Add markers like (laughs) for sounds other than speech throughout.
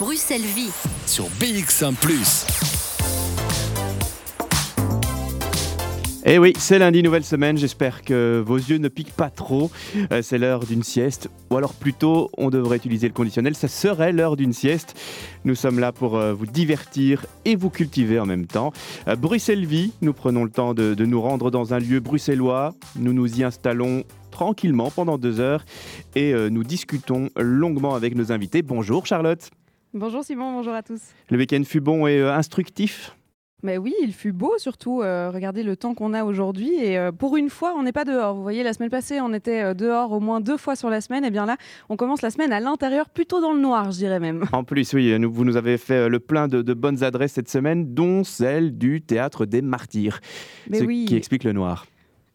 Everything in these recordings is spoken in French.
Bruxelles Vie. sur BX1 ⁇ Eh oui, c'est lundi, nouvelle semaine. J'espère que vos yeux ne piquent pas trop. Euh, c'est l'heure d'une sieste. Ou alors plutôt, on devrait utiliser le conditionnel. Ça serait l'heure d'une sieste. Nous sommes là pour euh, vous divertir et vous cultiver en même temps. Euh, Bruxelles Vie, nous prenons le temps de, de nous rendre dans un lieu bruxellois. Nous nous y installons tranquillement pendant deux heures et euh, nous discutons longuement avec nos invités. Bonjour Charlotte. Bonjour Simon, bonjour à tous. Le week-end fut bon et euh, instructif? Mais oui, il fut beau surtout. euh, regardez le temps qu'on a aujourd'hui. Et euh, pour une fois, on n'est pas dehors. Vous voyez, la semaine passée, on était dehors au moins deux fois sur la semaine. Et bien là, on commence la semaine à l'intérieur, plutôt dans le noir, je dirais même. En plus, oui, nous- vous nous avez fait le plein de, de bonnes adresses cette semaine, dont celle du Théâtre des Martyrs, Mais ce oui. qui explique le noir.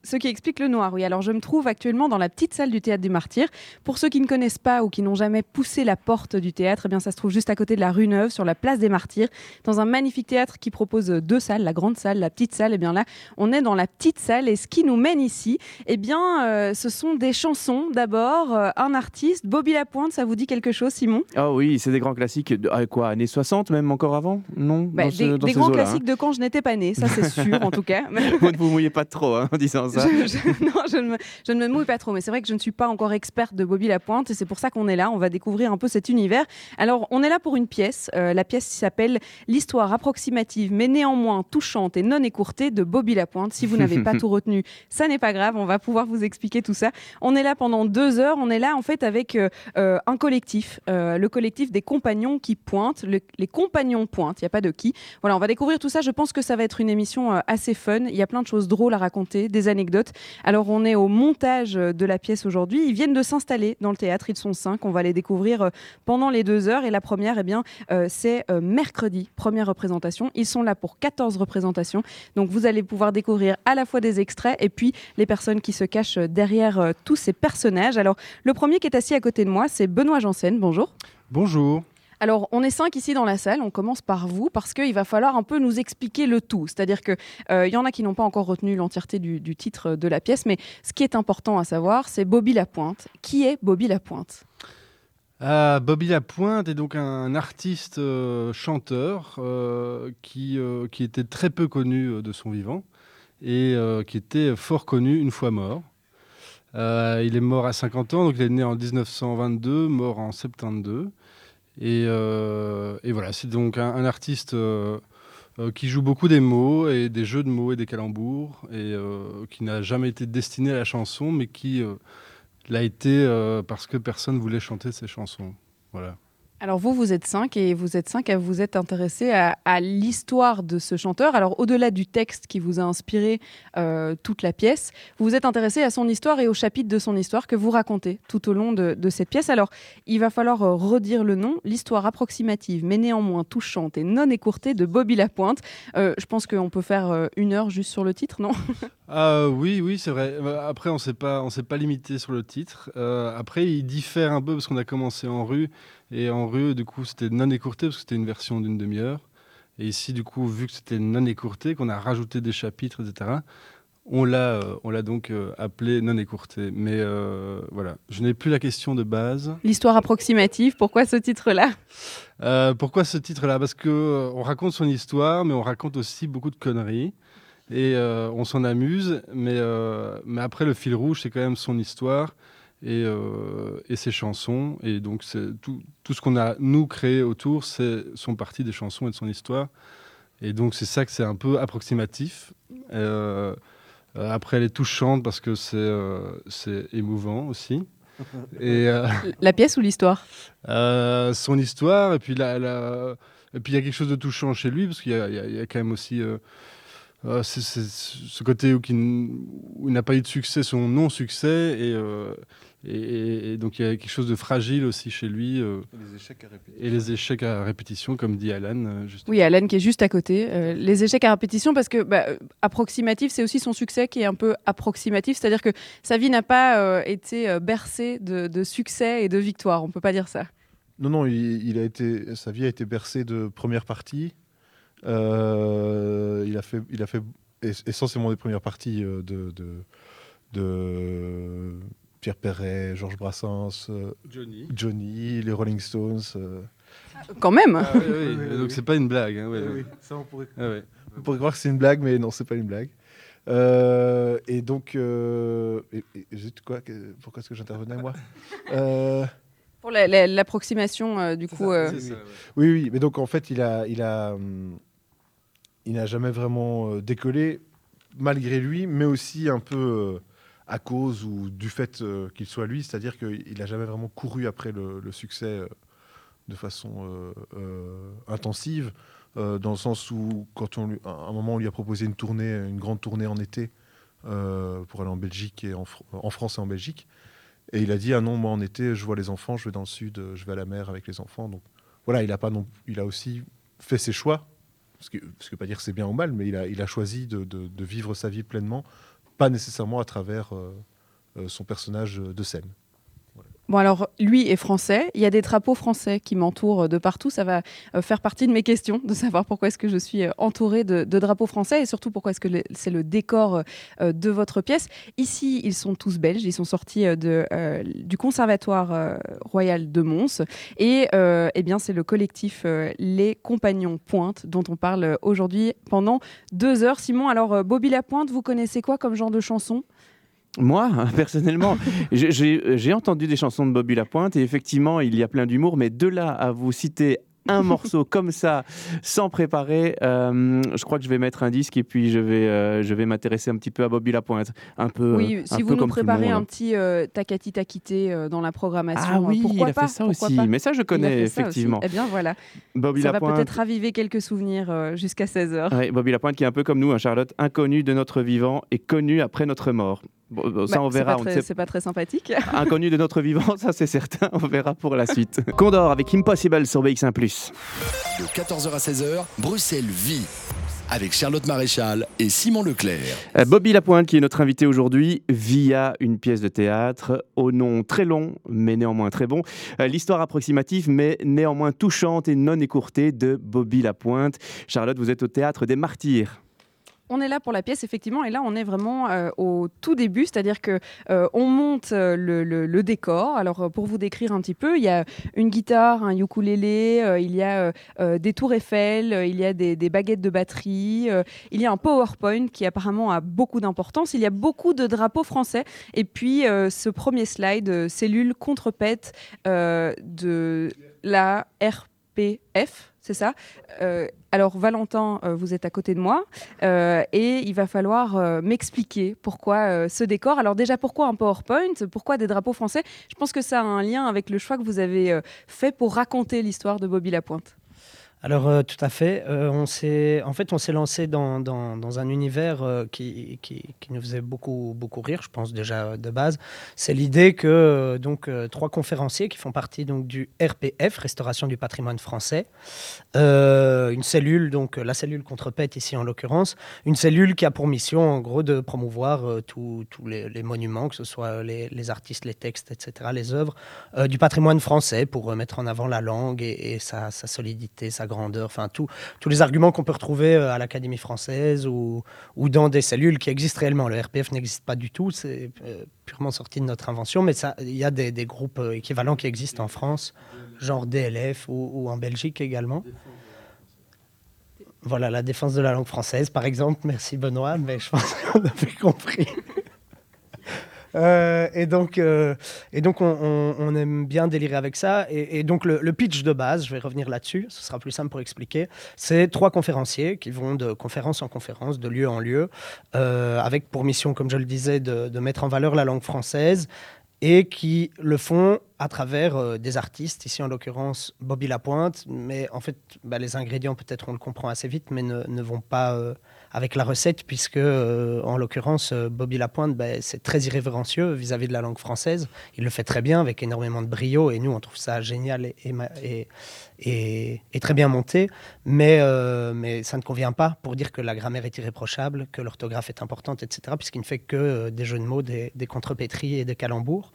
Ce qui explique le noir, oui. Alors, je me trouve actuellement dans la petite salle du théâtre des Martyrs. Pour ceux qui ne connaissent pas ou qui n'ont jamais poussé la porte du théâtre, eh bien, ça se trouve juste à côté de la rue Neuve, sur la place des Martyrs, dans un magnifique théâtre qui propose deux salles, la grande salle, la petite salle. Et bien là, on est dans la petite salle. Et ce qui nous mène ici, eh bien, euh, ce sont des chansons. D'abord, euh, un artiste, Bobby Lapointe. Ça vous dit quelque chose, Simon? Ah oui, c'est des grands classiques, de, ah, quoi, années 60, même encore avant? Non Bah, dans ce- Des, dans des ces grands eaux-là, classiques de quand je n'étais pas née, ça c'est sûr en tout cas. hein. (laughs) Vous ne vous mouillez pas trop hein, en disant ça. Je, je- (laughs) non, je ne, me, je ne me mouille pas trop, mais c'est vrai que je ne suis pas encore experte de Bobby Lapointe et c'est pour ça qu'on est là. On va découvrir un peu cet univers. Alors, on est là pour une pièce. euh, la pièce s'appelle L'histoire approximative, mais néanmoins touchante et non écourtée de Bobby Lapointe. Si vous n'avez pas (laughs) tout retenu, ça n'est pas grave. On va pouvoir vous expliquer tout ça. On est là pendant deux heures. On est là en fait avec euh, euh, un collectif, euh, le collectif des compagnons qui pointent. Le- les compagnons pointent. Il n'y a pas de qui. Voilà, on va découvrir tout ça. Je pense que ça va être une émission assez fun. Il y a plein de choses drôles à raconter, des anecdotes. Alors, on est au montage de la pièce aujourd'hui. Ils viennent de s'installer dans le théâtre. Ils sont cinq. On va les découvrir euh, pendant les deux heures. Et la première, eh bien, euh, c'est euh, mercredi, première représentation. Ils sont là pour 14 représentations. Donc, vous allez pouvoir découvrir à la fois des extraits et puis les personnes qui se cachent derrière tous ces personnages. Alors, le premier qui est assis à côté de moi, c'est Benoît Janssen. Bonjour. Bonjour. Alors, on est cinq ici dans la salle. On commence par vous parce qu'il va falloir un peu nous expliquer le tout. C'est-à-dire que euh, y en a qui n'ont pas encore retenu l'entièreté du, titre de la pièce, mais ce qui est important à savoir, c'est Bobby Lapointe. Qui est Bobby Lapointe? Ah, Bobby Lapointe est donc un artiste euh, chanteur euh, qui, qui était très peu connu de son vivant et qui était fort connu une fois mort. Il est mort à 50 ans, donc il est né en 1922, mort en 72. Et, euh, et voilà, c'est donc un, un artiste euh, euh, qui joue beaucoup des mots et des jeux de mots et des calembours et qui n'a jamais été destiné à la chanson, mais qui l'a été parce que personne voulait chanter ses chansons. Voilà. Alors vous, vous êtes cinq et vous êtes cinq à vous être intéressés à, l'histoire de ce chanteur. Alors au-delà du texte qui vous a inspiré euh, toute la pièce, vous vous êtes intéressés à son histoire et au chapitre de son histoire que vous racontez tout au long de, cette pièce. Alors il va falloir euh, redire le nom, l'histoire approximative mais néanmoins touchante et non écourtée de Bobby Lapointe. Euh, je pense qu'on peut faire euh, une heure juste sur le titre, non? (laughs) Ah oui, oui, c'est vrai. Euh, Après, on on s'est pas limité sur le titre. Euh, après, il diffère un peu parce qu'on a commencé en rue et en rue, du coup, c'était non écourté parce que c'était une version d'une demi-heure. Et ici, du coup, vu que c'était non écourté, qu'on a rajouté des chapitres, etc. On l'a, euh, on l'a donc euh, appelé non écourté. Mais euh, voilà, je n'ai plus la question de base. L'histoire approximative, pourquoi ce titre-là? Euh, pourquoi ce titre-là? Parce que on raconte son histoire, mais on raconte aussi beaucoup de conneries. Et euh, on s'en amuse, mais, mais après, le fil rouge, c'est quand même son histoire et, euh, et ses chansons. Et donc, tout, tout ce qu'on a, nous, créé autour, c'est sont partie des chansons et de son histoire. Et donc, c'est ça que c'est un peu approximatif. Euh, après, elle est touchante parce que c'est euh, c'est émouvant aussi. (laughs) Et, euh, La pièce ou l'histoire? Euh, son histoire, et puis, la, la- et puis il y a quelque chose de touchant chez lui, parce qu'il y, a- y y quand même aussi euh, euh, ce côté où, il n- où il n'a pas eu de succès, son non-succès, et, euh, et, et- et donc il y a quelque chose de fragile aussi chez lui, euh, Les échecs à répéter. et les échecs à répétition, comme dit Alan. euh, justement. Oui, Alan qui est juste à côté. Euh, les échecs à répétition, parce que bah, euh, approximatif, c'est aussi son succès qui est un peu approximatif, c'est-à-dire que sa vie n'a pas euh, été bercée de, de succès et de victoire. On peut pas dire ça. Non, non, il, il a été, sa vie a été bercée de premières parties. Euh, il, a fait, il a fait es- essentiellement des premières parties de, de, de Pierre Perret, Georges Brassens, euh, Johnny. Johnny, les Rolling Stones. euh. Quand même. Ah oui, oui, donc c'est pas une blague. hein, ouais, Oui, ouais. oui, ça, on pourrait, Ah ouais. on pourrait croire que c'est une blague, mais non, c'est pas une blague. Euh, et donc, euh, et- et- zut, quoi, que- pourquoi est-ce que j'intervenais moi (laughs) Euh, Pour la- la- l'approximation, euh, du coup. ça, euh, c'est C'est ça, ouais. Oui, oui, mais donc en fait, il a, il a, hum, il n'a jamais vraiment décollé, malgré lui, mais aussi un peu euh, à cause ou du fait euh, qu'il soit lui, c'est-à-dire qu'il n'a jamais vraiment couru après le, succès euh, de façon euh, intensive, dans le sens où, quand on lui, à un moment, on lui a proposé une tournée, une grande tournée en été pour aller en Belgique et en, Fr- en France et en Belgique. Et il a dit ah non moi en été je vois les enfants je vais dans le sud je vais à la mer avec les enfants donc voilà, il a pas non, il a aussi fait ses choix. Ce que, ce que pas dire que c'est bien ou mal, mais il a, choisi de vivre sa vie pleinement, pas nécessairement à travers euh, euh, son personnage de scène. Bon, alors, lui est français. Il y a des drapeaux français qui m'entourent de partout. Ça va euh, faire partie de mes questions, de savoir pourquoi est-ce que je suis euh, entourée de, drapeaux français et surtout pourquoi est-ce que c'est le décor euh, de votre pièce. Ici, ils sont tous belges. Ils sont sortis du Conservatoire Royal de Mons. Et eh bien, c'est le collectif Les Compagnons Pointe dont on parle aujourd'hui pendant deux heures. Simon, alors, Bobby Lapointe, vous connaissez quoi comme genre de chanson? Moi, (laughs) personnellement, (laughs) j'ai- entendu des chansons de Bobby Lapointe et effectivement, il y a plein d'humour, mais de là à vous citer un (laughs) morceau comme ça, sans préparer, euh, je crois que je vais mettre un disque et puis je vais, euh, je vais m'intéresser un petit peu à Bobby Lapointe. Un peu, Oui, un si peu vous nous préparez un petit euh, Takati Takité euh, dans la programmation, Ah euh, oui, pourquoi il a pas fait ça aussi. pas Mais ça, je connais effectivement. Eh bien voilà, Bobby ça va peut-être raviver quelques souvenirs euh, jusqu'à 16h. Ouais, Bobby Lapointe qui est un peu comme nous, hein, Charlotte, inconnu de notre vivant et connu après notre mort. Bon, ça, on verra. Bah, C'est on pas, ne très- sait c'est pas très sympathique. (laughs) Inconnu de notre vivant, ça c'est certain, on verra pour la suite. (laughs) Condor avec Impossible sur BX1 ⁇ De 14h à 16h, Bruxelles vit. Avec Charlotte Maréchal et Simon Leclerc. Euh, Bobby Lapointe qui est notre invité aujourd'hui via une pièce de théâtre au nom très long mais néanmoins très bon. Euh, L'histoire approximative mais néanmoins touchante et non écourtée de Bobby Lapointe. Charlotte, vous êtes au théâtre des Martyrs. On est là pour la pièce, effectivement, et là on est vraiment euh, au tout début, c'est-à-dire que euh, on monte euh, le, décor. Alors pour vous décrire un petit peu, il y a une guitare, un ukulélé, il y a des tours Eiffel, il y a des, baguettes de batterie, il y a un PowerPoint qui apparemment a beaucoup d'importance, il y a beaucoup de drapeaux français, et puis ce premier slide, cellule contre-pète de la RPF, c'est ça Alors Valentin, euh, vous êtes à côté de moi. Euh, et il va falloir euh, m'expliquer pourquoi ce décor. Alors déjà, pourquoi un PowerPoint? Pourquoi des drapeaux français? Je pense que ça a un lien avec le choix que vous avez fait pour raconter l'histoire de Bobby Lapointe. Alors euh, tout à fait. Euh, on s'est, en fait, on s'est lancé dans, dans, un univers euh, qui, qui, qui nous faisait beaucoup beaucoup rire, je pense déjà de base. C'est l'idée que donc trois conférenciers qui font partie donc du RPF, Restauration du patrimoine français, une cellule donc la cellule contre-pète ici en l'occurrence, une cellule qui a pour mission en gros de promouvoir tous les, les monuments, que ce soit les, les artistes, les textes, etc., les œuvres du patrimoine français pour mettre en avant la langue et, et sa, sa solidité, sa grandeur, enfin tout- tous les arguments qu'on peut retrouver euh, à l'Académie française ou, ou dans des cellules qui existent réellement. Le RPF n'existe pas du tout, c'est euh, purement sorti de notre invention, mais il y a des, des groupes euh, équivalents qui existent en France, genre DLF ou, ou en Belgique également. Voilà, la défense de la langue française, par exemple. Merci Benoît, mais je pense (laughs) qu'on avait compris. Euh, et donc, euh, et donc on, aime bien délirer avec ça. Et, donc, le, pitch de base, je vais revenir là-dessus, ce sera plus simple pour expliquer. C'est trois conférenciers qui vont de conférence en conférence, de lieu en lieu, euh, avec pour mission, comme je le disais, de mettre en valeur la langue française et qui le font à travers euh, des artistes, ici en l'occurrence Bobby Lapointe, mais en fait bah, les ingrédients peut-être on le comprend assez vite, mais ne, vont pas euh, avec la recette, puisque euh, en l'occurrence Bobby Lapointe, bah, c'est très irrévérencieux vis-à-vis de la langue française, il le fait très bien avec énormément de brio, et nous on trouve ça génial et, très bien monté, mais, ça ne convient pas pour dire que la grammaire est irréprochable, que l'orthographe est importante, etc., puisqu'il ne fait que des jeux de mots, des, des contrepétries et des calembours.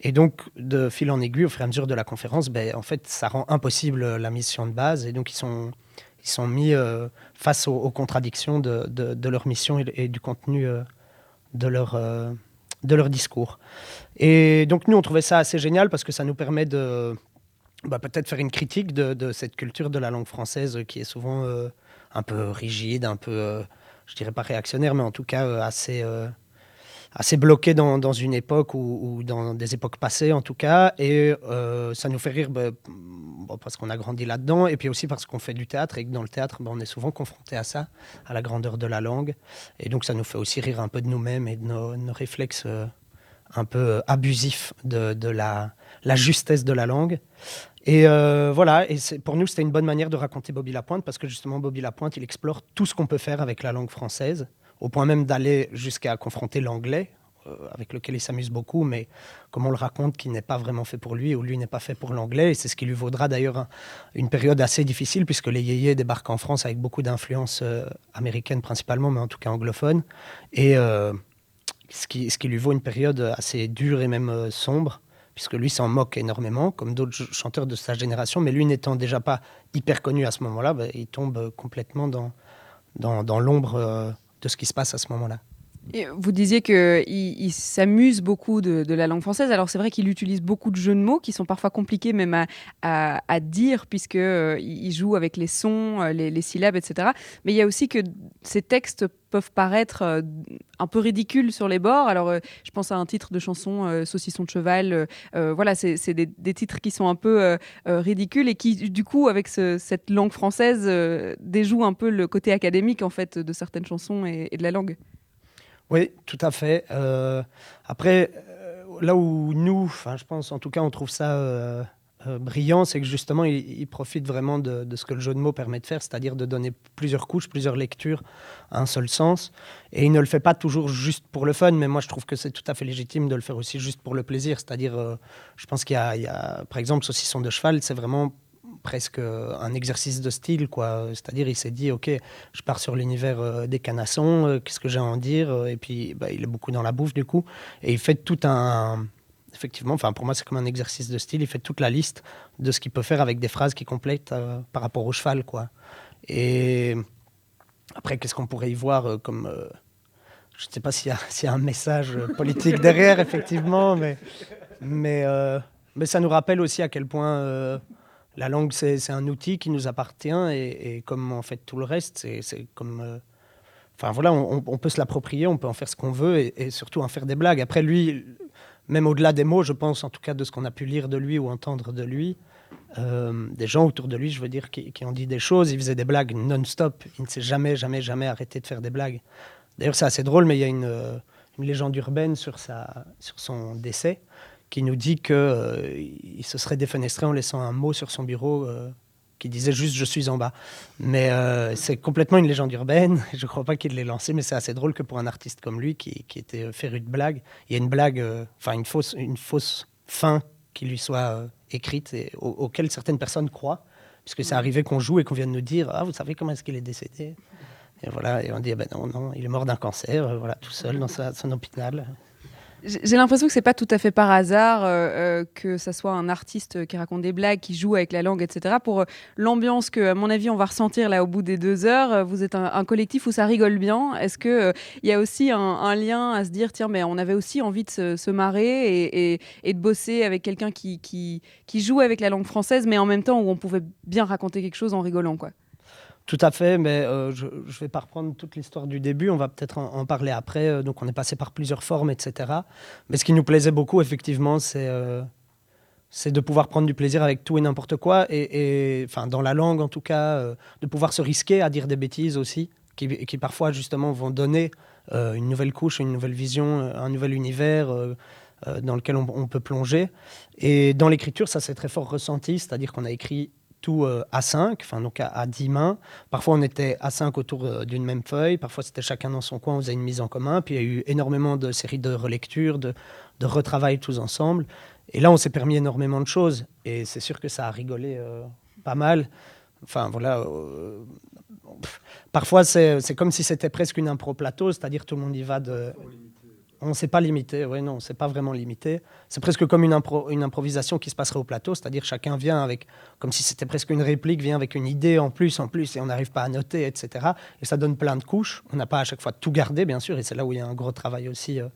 Et donc, de fil en aiguille, au fur et à mesure de la conférence, ben, en fait, ça rend impossible euh, la mission de base. Et donc, ils sont, ils sont mis euh, face aux, contradictions de, de- leur mission et, du contenu euh, de, leur, de leur discours. Et donc, nous, on trouvait ça assez génial parce que ça nous permet de, bah, peut-être faire une critique de, de, cette culture de la langue française qui est souvent un peu rigide, un peu, je dirais pas réactionnaire, mais en tout cas assez assez bloqué dans, une époque ou, dans des époques passées en tout cas. Et euh, ça nous fait rire bah, parce qu'on a grandi là-dedans et puis aussi parce qu'on fait du théâtre et que dans le théâtre, bah, on est souvent confronté à ça, à la grandeur de la langue. Et donc ça nous fait aussi rire un peu de nous-mêmes et de nos, réflexes euh, un peu euh, abusifs de, la, justesse de la langue. Et voilà, et pour nous, c'était une bonne manière de raconter Bobby Lapointe parce que justement, Bobby Lapointe, il explore tout ce qu'on peut faire avec la langue française au point même d'aller jusqu'à confronter l'anglais, euh, avec lequel il s'amuse beaucoup, mais comme on le raconte, qui n'est pas vraiment fait pour lui, ou lui n'est pas fait pour l'anglais, et c'est ce qui lui vaudra d'ailleurs une période assez difficile, puisque les yéyés débarquent en France avec beaucoup d'influence euh, américaine principalement, mais en tout cas anglophone, et euh, ce, qui, ce qui lui vaut une période assez dure et même sombre, puisque lui s'en moque énormément, comme d'autres chanteurs de sa génération, mais lui n'étant déjà pas hyper connu à ce moment-là, bah, il tombe complètement dans, dans, dans l'ombre de ce qui se passe à ce moment-là. Vous disiez qu'il il, s'amuse beaucoup de, la langue française. Alors c'est vrai qu'il utilise beaucoup de jeux de mots qui sont parfois compliqués même à, dire puisque euh, joue avec les sons, euh, les, syllabes, etc. Mais il y a aussi que ces textes peuvent paraître euh, un peu ridicules sur les bords. Alors je pense à un titre de chanson Saucisson de cheval. voilà, c'est des, des, titres qui sont un peu ridicules et qui du coup avec cette langue française déjouent un peu le côté académique en fait de certaines chansons et de la langue. Oui, tout à fait. Euh, après, euh, là où nous, je pense, en tout cas, on trouve ça euh, brillant, c'est que justement, il, profite vraiment de, ce que le jeu de mots permet de faire, c'est-à-dire de donner plusieurs couches, plusieurs lectures à un seul sens. Et il ne le fait pas toujours juste pour le fun, mais moi, je trouve que c'est tout à fait légitime de le faire aussi juste pour le plaisir. C'est-à-dire, je pense qu'il y, y, a, par exemple, Saucisson de cheval, c'est vraiment presque un exercice de style, quoi. C'est-à-dire, il s'est dit, ok, je pars sur l'univers euh, des canassons, euh, qu'est-ce que j'ai à en dire Et puis, bah, il est beaucoup dans la bouffe, du coup. Et il fait tout un. Effectivement, enfin, pour moi, c'est comme un exercice de style. Il fait toute la liste de ce qu'il peut faire avec des phrases qui complètent euh, par rapport au cheval, quoi. Et après, qu'est-ce qu'on pourrait y voir comme. je ne sais pas s'il y, y, a un message politique derrière, effectivement, mais, mais, mais ça nous rappelle aussi à quel point la langue, c'est un outil qui nous appartient et, comme en fait tout le reste, c'est comme. Euh, voilà, on, peut se l'approprier, on peut en faire ce qu'on veut et, surtout en faire des blagues. Après, lui, même au-delà des mots, je pense, en tout cas de ce qu'on a pu lire de lui ou entendre de lui, euh, des gens autour de lui, je veux dire, qui, ont dit des choses, il faisait des blagues non-stop. Il ne s'est jamais, jamais, jamais arrêté de faire des blagues. D'ailleurs, c'est assez drôle, mais il y a une, euh, une légende urbaine sur, sa, sur son décès qui nous dit qu'il euh, se serait défenestré en laissant un mot sur son bureau euh, qui disait juste je suis en bas. Mais euh, c'est complètement une légende urbaine. (laughs) Je ne crois pas qu'il l'ait lancé, mais c'est assez drôle que pour un artiste comme lui, qui, qui était féru de blagues, il y a une blague, enfin une fausse, une fausse fin qui lui soit écrite et auquel certaines personnes croient, puisque c'est arrivé qu'on joue et qu'on vienne nous dire ah vous savez comment est-ce qu'il est décédé? Et voilà, et on dit ah ben non non, il est mort d'un cancer, voilà tout seul dans sa, son hôpital. J'ai l'impression que c'est pas tout à fait par hasard euh, euh, que ça soit un artiste qui raconte des blagues, qui joue avec la langue, etc. Pour euh, l'ambiance que, à mon avis, on va ressentir là au bout des deux heures. Vous êtes un, collectif où ça rigole bien. Est-ce que il y a aussi un, lien à se dire, tiens, mais on avait aussi envie de se, marrer et, de bosser avec quelqu'un qui, qui, qui joue avec la langue française, mais en même temps où on pouvait bien raconter quelque chose en rigolant, quoi. Tout à fait, mais euh, je ne vais pas reprendre toute l'histoire du début, on va peut-être en, parler après. Euh, donc on est passé par plusieurs formes, etc. Mais ce qui nous plaisait beaucoup, effectivement, c'est euh, c'est de pouvoir prendre du plaisir avec tout et n'importe quoi, et, enfin dans la langue en tout cas, de pouvoir se risquer à dire des bêtises aussi, qui, qui parfois justement vont donner une nouvelle couche, une nouvelle vision, un nouvel univers dans lequel on, on, peut plonger. Et dans l'écriture, ça s'est très fort ressenti, c'est-à-dire qu'on a écrit tout euh, à 5, enfin donc à, 10 mains. Parfois on était à 5 autour euh, d'une même feuille, parfois c'était chacun dans son coin, on faisait une mise en commun, puis il y a eu énormément de séries de relectures, de, de retravail tous ensemble. Et là on s'est permis énormément de choses, et c'est sûr que ça a rigolé euh, pas mal. Enfin voilà, parfois c'est comme si c'était presque une impro plateau, c'est-à-dire tout le monde y va de on ne s'est pas limité, oui, non, c'est pas vraiment limité. C'est presque comme une, improvisation qui se passerait au plateau, c'est-à-dire chacun vient avec, comme si c'était presque une réplique, vient avec une idée en plus, en plus, et on n'arrive pas à noter, etc. Et ça donne plein de couches. On n'a pas à chaque fois tout gardé, bien sûr, et c'est là où il y a un gros travail aussi euh,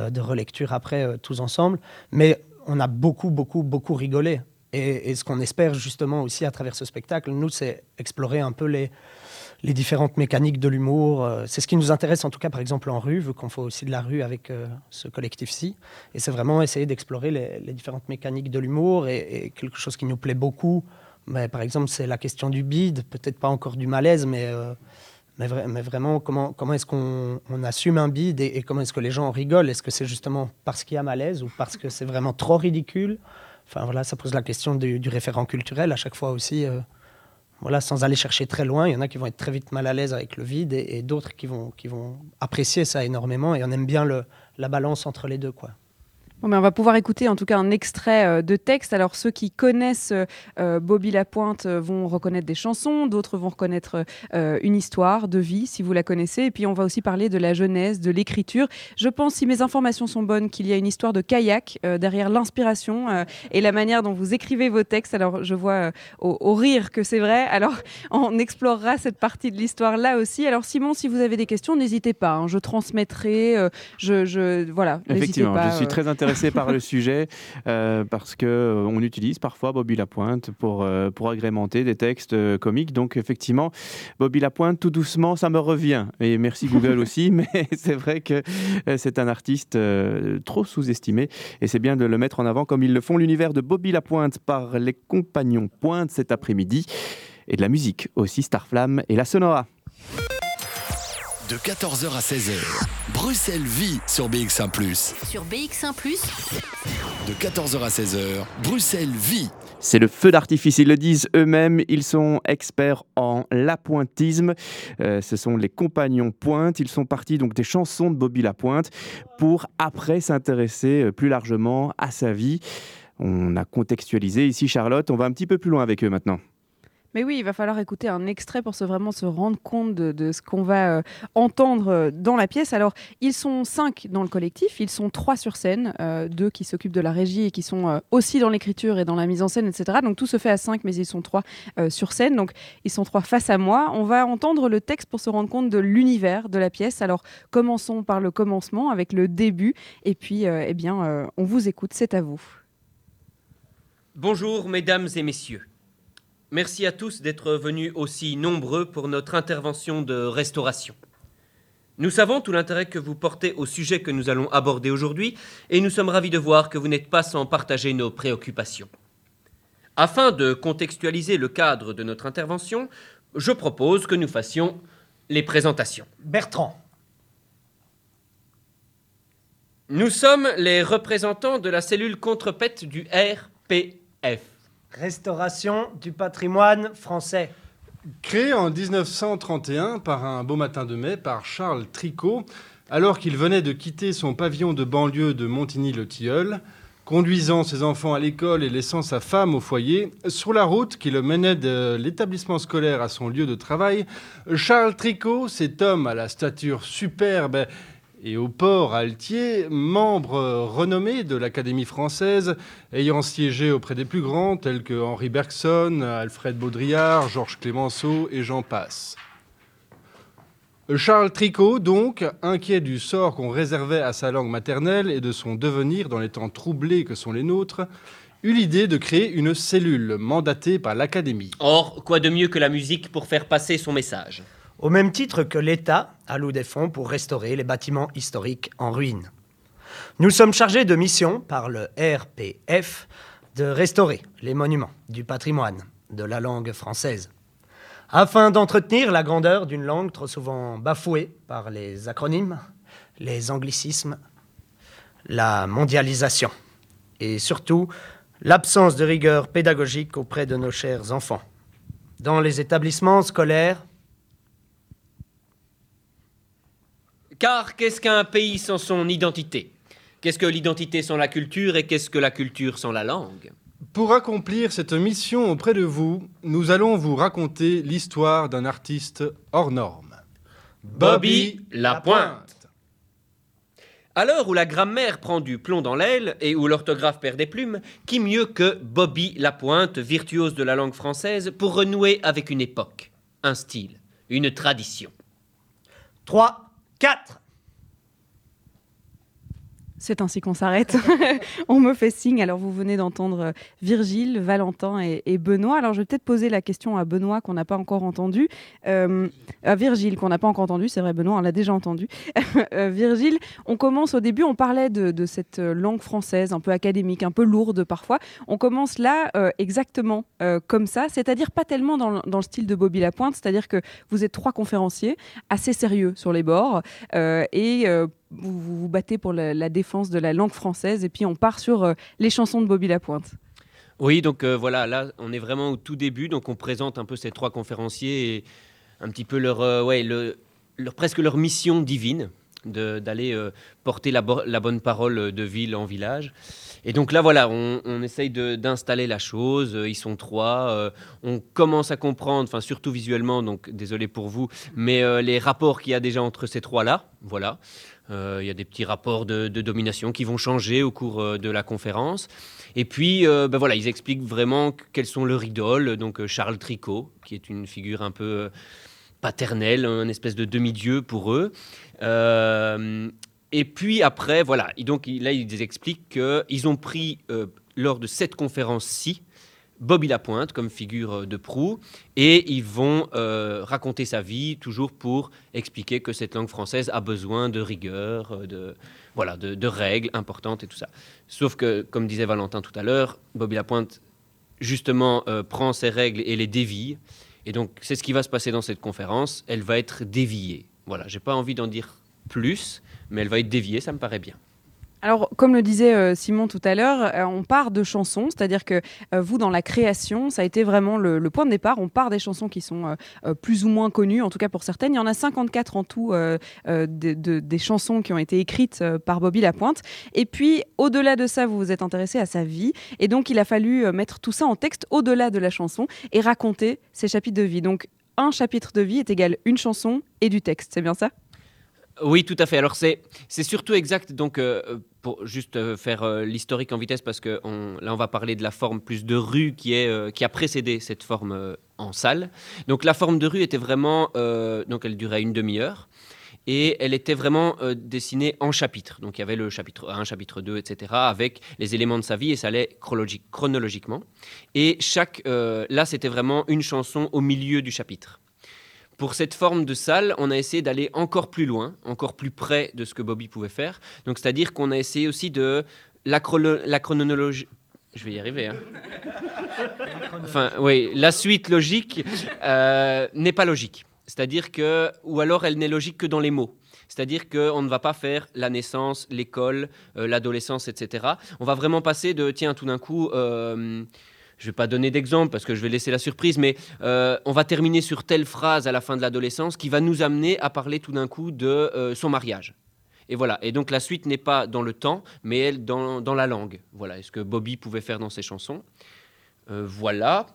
euh, de relecture après, euh, tous ensemble. Mais on a beaucoup, beaucoup, beaucoup rigolé. Et ce qu'on espère justement aussi à travers ce spectacle, nous, c'est explorer un peu les, les différentes mécaniques de l'humour. Euh, c'est ce qui nous intéresse en tout cas par exemple en rue, vu qu'on fait aussi de la rue avec euh, ce collectif-ci. Et c'est vraiment essayer d'explorer les, différentes mécaniques de l'humour et, quelque chose qui nous plaît beaucoup. Mais, par exemple, c'est la question du bide, peut-être pas encore du malaise, mais, euh, mais, vra- mais vraiment comment, comment est-ce qu'on on assume un bide et, comment est-ce que les gens en rigolent? Est-ce que c'est justement parce qu'il y a malaise ou parce que c'est vraiment trop ridicule? Enfin voilà, ça pose la question du, référent culturel à chaque fois aussi. Voilà, sans aller chercher très loin, il y en a qui vont être très vite mal à l'aise avec le vide et, d'autres qui vont, qui vont apprécier ça énormément et on aime bien le, la balance entre les deux. Quoi. Bon, mais on va pouvoir écouter en tout cas un extrait euh, de texte. Alors ceux qui connaissent euh, euh, Bobby Lapointe vont reconnaître des chansons, d'autres vont reconnaître euh, une histoire de vie si vous la connaissez. Et puis on va aussi parler de la jeunesse, de l'écriture. Je pense, si mes informations sont bonnes, qu'il y a une histoire de kayak derrière l'inspiration et la manière dont vous écrivez vos textes. Alors je vois au, au rire que c'est vrai. Alors (laughs) on explorera cette partie de l'histoire là aussi. Alors Simon, si vous avez des questions, n'hésitez pas. hein. Je transmettrai. je, je voilà. Effectivement, pas, je suis très intéressé par le sujet euh, parce que euh, on utilise parfois Bobby Lapointe pour, euh, pour agrémenter des textes comiques. Donc effectivement, Bobby Lapointe, tout doucement, ça me revient. Et merci Google (laughs) aussi, mais c'est vrai que c'est un artiste trop sous-estimé et c'est bien de le mettre en avant comme ils le font. L'univers de Bobby Lapointe par les compagnons Pointe cet après-midi et de la musique aussi Starflame et la Sonora. De 14h à 16h, Bruxelles vit sur BX1 ⁇ Sur BX1 ⁇ De 14h à 16h, Bruxelles vit. C'est le feu d'artifice, ils le disent eux-mêmes, ils sont experts en lapointisme. Euh, ce sont les compagnons pointe, ils sont partis donc des chansons de Bobby Lapointe pour après s'intéresser euh, plus largement à sa vie. On a contextualisé ici Charlotte, on va un petit peu plus loin avec eux maintenant. Mais oui, il va falloir écouter un extrait pour se vraiment se rendre compte de, ce qu'on va euh, entendre euh, dans la pièce. Alors, ils sont cinq dans le collectif, ils sont trois sur scène, euh, deux qui s'occupent de la régie et qui sont aussi dans l'écriture et dans la mise en scène, etc. Donc tout se fait à cinq, mais ils sont trois sur scène. Donc ils sont trois face à moi. On va entendre le texte pour se rendre compte de l'univers de la pièce. Alors commençons par le commencement avec le début, et puis eh bien, on vous écoute. C'est à vous. Bonjour mesdames et messieurs. Merci à tous d'être venus aussi nombreux pour notre intervention de restauration. Nous savons tout l'intérêt que vous portez au sujet que nous allons aborder aujourd'hui et nous sommes ravis de voir que vous n'êtes pas sans partager nos préoccupations. Afin de contextualiser le cadre de notre intervention, je propose que nous fassions les présentations. Bertrand. Nous sommes les représentants de la cellule contrepète du RPF. Restauration du patrimoine français. Créé en 1931 par un beau matin de mai par Charles Tricot, alors qu'il venait de quitter son pavillon de banlieue de Montigny-le-Tilleul, conduisant ses enfants à l'école et laissant sa femme au foyer, sur la route qui le menait de l'établissement scolaire à son lieu de travail, Charles Tricot, cet homme à la stature superbe et au port altier, membre renommé de l'Académie française, ayant siégé auprès des plus grands tels que Henri Bergson, Alfred Baudrillard, Georges Clémenceau et j'en passe. Charles Tricot, donc, inquiet du sort qu'on réservait à sa langue maternelle et de son devenir dans les temps troublés que sont les nôtres, eut l'idée de créer une cellule mandatée par l'Académie. Or, quoi de mieux que la musique pour faire passer son message? Au même titre que l'État alloue des fonds pour restaurer les bâtiments historiques en ruine. Nous sommes chargés de mission par le RPF de restaurer les monuments du patrimoine de la langue française, afin d'entretenir la grandeur d'une langue trop souvent bafouée par les acronymes, les anglicismes, la mondialisation et surtout l'absence de rigueur pédagogique auprès de nos chers enfants. Dans les établissements scolaires, Car qu'est-ce qu'un pays sans son identité? Qu'est-ce que l'identité sans la culture et qu'est-ce que la culture sans la langue? Pour accomplir cette mission auprès de vous, nous allons vous raconter l'histoire d'un artiste hors norme. Bobby Lapointe. À l'heure où la grammaire prend du plomb dans l'aile et où l'orthographe perd des plumes, qui mieux que Bobby Lapointe, virtuose de la langue française, pour renouer avec une époque, un style, une tradition? 3, 4. C'est ainsi qu'on s'arrête. (laughs) on me fait signe. Alors, vous venez d'entendre euh, Virgile, Valentin et, Benoît. Alors, je vais peut-être poser la question à Benoît qu'on n'a pas encore entendu. Euh, à Virgile qu'on n'a pas encore entendu. C'est vrai, Benoît, on l'a déjà entendu. (laughs) Euh, Virgile, on commence au début, on parlait de, cette langue française un peu académique, un peu lourde parfois. On commence là exactement comme ça, c'est-à-dire pas tellement dans, le style de Bobby Lapointe, c'est-à-dire que vous êtes trois conférenciers assez sérieux sur les bords et vous, vous, battez pour la, défense de la langue française et puis on part sur euh, les chansons de Bobby Lapointe. Oui, donc euh, voilà, là on est vraiment au tout début, donc on présente un peu ces trois conférenciers et un petit peu leur, euh, ouais, le, leur, presque leur mission divine d'aller porter la, bonne parole de ville en village. Et donc là, voilà, on essaye d'installer la chose. Ils sont trois. on commence à comprendre, enfin surtout visuellement, donc désolé pour vous, mais les rapports qu'il y a déjà entre ces trois-là. Voilà. Euh, il y a des petits rapports de, domination qui vont changer au cours euh, de la conférence. Et puis, euh, ben voilà, ils expliquent vraiment quels sont leurs idoles. Donc Charles Tricot, qui est une figure un peu paternelle, un espèce de demi-dieu pour eux. et puis après, voilà, donc là, ils expliquent qu'ils ont pris, lors de cette conférence-ci, Bobby Lapointe comme figure euh, de proue, et ils vont euh, raconter sa vie toujours pour expliquer que cette langue française a besoin de rigueur, euh, de, voilà, de, règles importantes et tout ça. Sauf que, comme disait Valentin tout à l'heure, Bobby Lapointe justement prend ces règles et les dévie, et donc c'est ce qui va se passer dans cette conférence. Elle va être déviée. Voilà, j'ai pas envie d'en dire plus, mais elle va être déviée, ça me paraît bien. Alors, comme le disait euh, Simon tout à l'heure, euh, on part de chansons, c'est-à-dire que euh, vous, dans la création, ça a été vraiment le, point de départ. On part des chansons qui sont plus ou moins connues, en tout cas pour certaines. Il y en a 54 en tout des chansons qui ont été écrites par Bobby Lapointe. Et puis, au-delà de ça, vous vous êtes intéressé à sa vie. Et donc, il a fallu mettre tout ça en texte au-delà de la chanson et raconter ses chapitres de vie. Donc, un chapitre de vie est égal une chanson et du texte. C'est bien ça? Oui, tout à fait. Alors c'est surtout exact. Donc euh, pour juste euh, faire euh, l'historique en vitesse, parce que là on va parler de la forme plus de rue qui est qui a précédé cette forme en salle. Donc la forme de rue était vraiment donc elle durait une demi-heure et elle était vraiment dessinée en chapitres. Donc il y avait le chapitre 1, chapitre 2, etc., avec les éléments de sa vie, et ça allait chronologiquement. Et chaque, là, c'était vraiment une chanson au milieu du chapitre. Pour cette forme de salle, on a essayé d'aller encore plus loin, encore plus près de ce que Bobby pouvait faire. Donc, c'est-à-dire qu'on a essayé aussi de la, la chronologie. Je vais y arriver. Hein. Enfin, oui, la suite logique euh, n'est pas logique. C'est-à-dire que, ou alors elle n'est logique que dans les mots. C'est-à-dire qu'on ne va pas faire la naissance, l'école, euh, l'adolescence, etc. On va vraiment passer de, tiens, tout d'un coup, euh, je ne vais pas donner d'exemple parce que je vais laisser la surprise, mais euh, on va terminer sur telle phrase à la fin de l'adolescence qui va nous amener à parler tout d'un coup de euh, son mariage. Et voilà. Et donc la suite n'est pas dans le temps, mais elle dans, dans la langue. Voilà. est ce que Bobby pouvait faire dans ses chansons? Euh, voilà.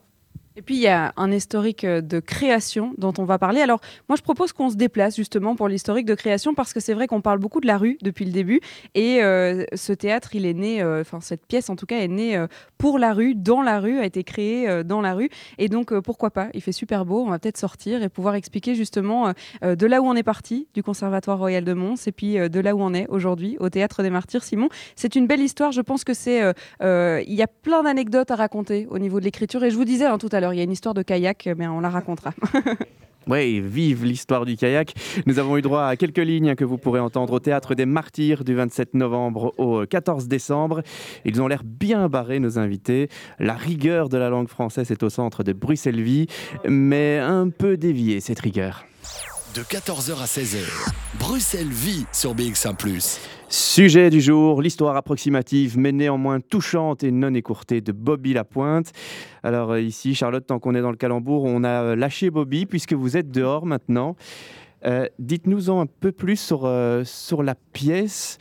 Et puis il y a un historique euh, de création dont on va parler. Alors moi je propose qu'on se déplace justement pour l'historique de création parce que c'est vrai qu'on parle beaucoup de la rue depuis le début et euh, ce théâtre il est né, euh, enfin cette pièce en tout cas est née pour la rue, dans la rue, a été créée dans la rue et donc pourquoi pas, il fait super beau, on va peut-être sortir et pouvoir expliquer justement de là où on est parti, du Conservatoire Royal de Mons et puis de là où on est aujourd'hui au Théâtre des Martyrs Simon. C'est une belle histoire, je pense que c'est, il y a plein d'anecdotes à raconter au niveau de l'écriture et je vous disais hein, tout à l'heure il y a une histoire de kayak, mais on la racontera. (laughs) Oui, vive l'histoire du kayak. Nous avons eu droit à quelques lignes que vous pourrez entendre au Théâtre des Martyrs du 27 novembre au 14 décembre. Ils ont l'air bien barrés, nos invités. La rigueur de la langue française est au centre de Bruxelles-Vie, mais un peu déviée cette rigueur. De 14h à 16h, Bruxelles vit sur BX1 ⁇ Sujet du jour, l'histoire approximative mais néanmoins touchante et non écourtée de Bobby Lapointe. Alors euh, ici, Charlotte, tant qu'on est dans le calembour, on a lâché Bobby puisque vous êtes dehors maintenant. Euh, dites-nous en un peu plus euh, sur la pièce,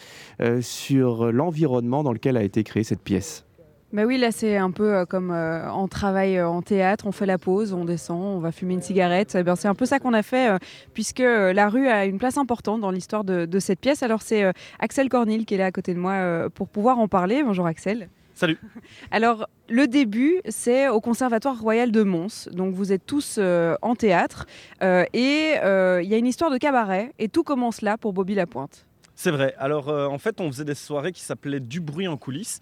sur l'environnement dans lequel a été créée cette pièce. Bah oui, là c'est un peu euh, comme euh, on travaille euh, en théâtre, on fait la pause, on descend, on va fumer une cigarette. Eh c'est un peu ça qu'on a fait puisque la rue a une place importante dans l'histoire de, cette pièce. Alors c'est Axel Cornil qui est là à côté de moi pour pouvoir en parler. Bonjour Axel. Salut. (laughs) Alors, le début, c'est au Conservatoire Royal de Mons. Donc, vous êtes tous en théâtre. et il y a une histoire de cabaret. Et tout commence là pour Bobby Lapointe. C'est vrai. Alors, euh, en fait, on faisait des soirées qui s'appelaient Du bruit en coulisses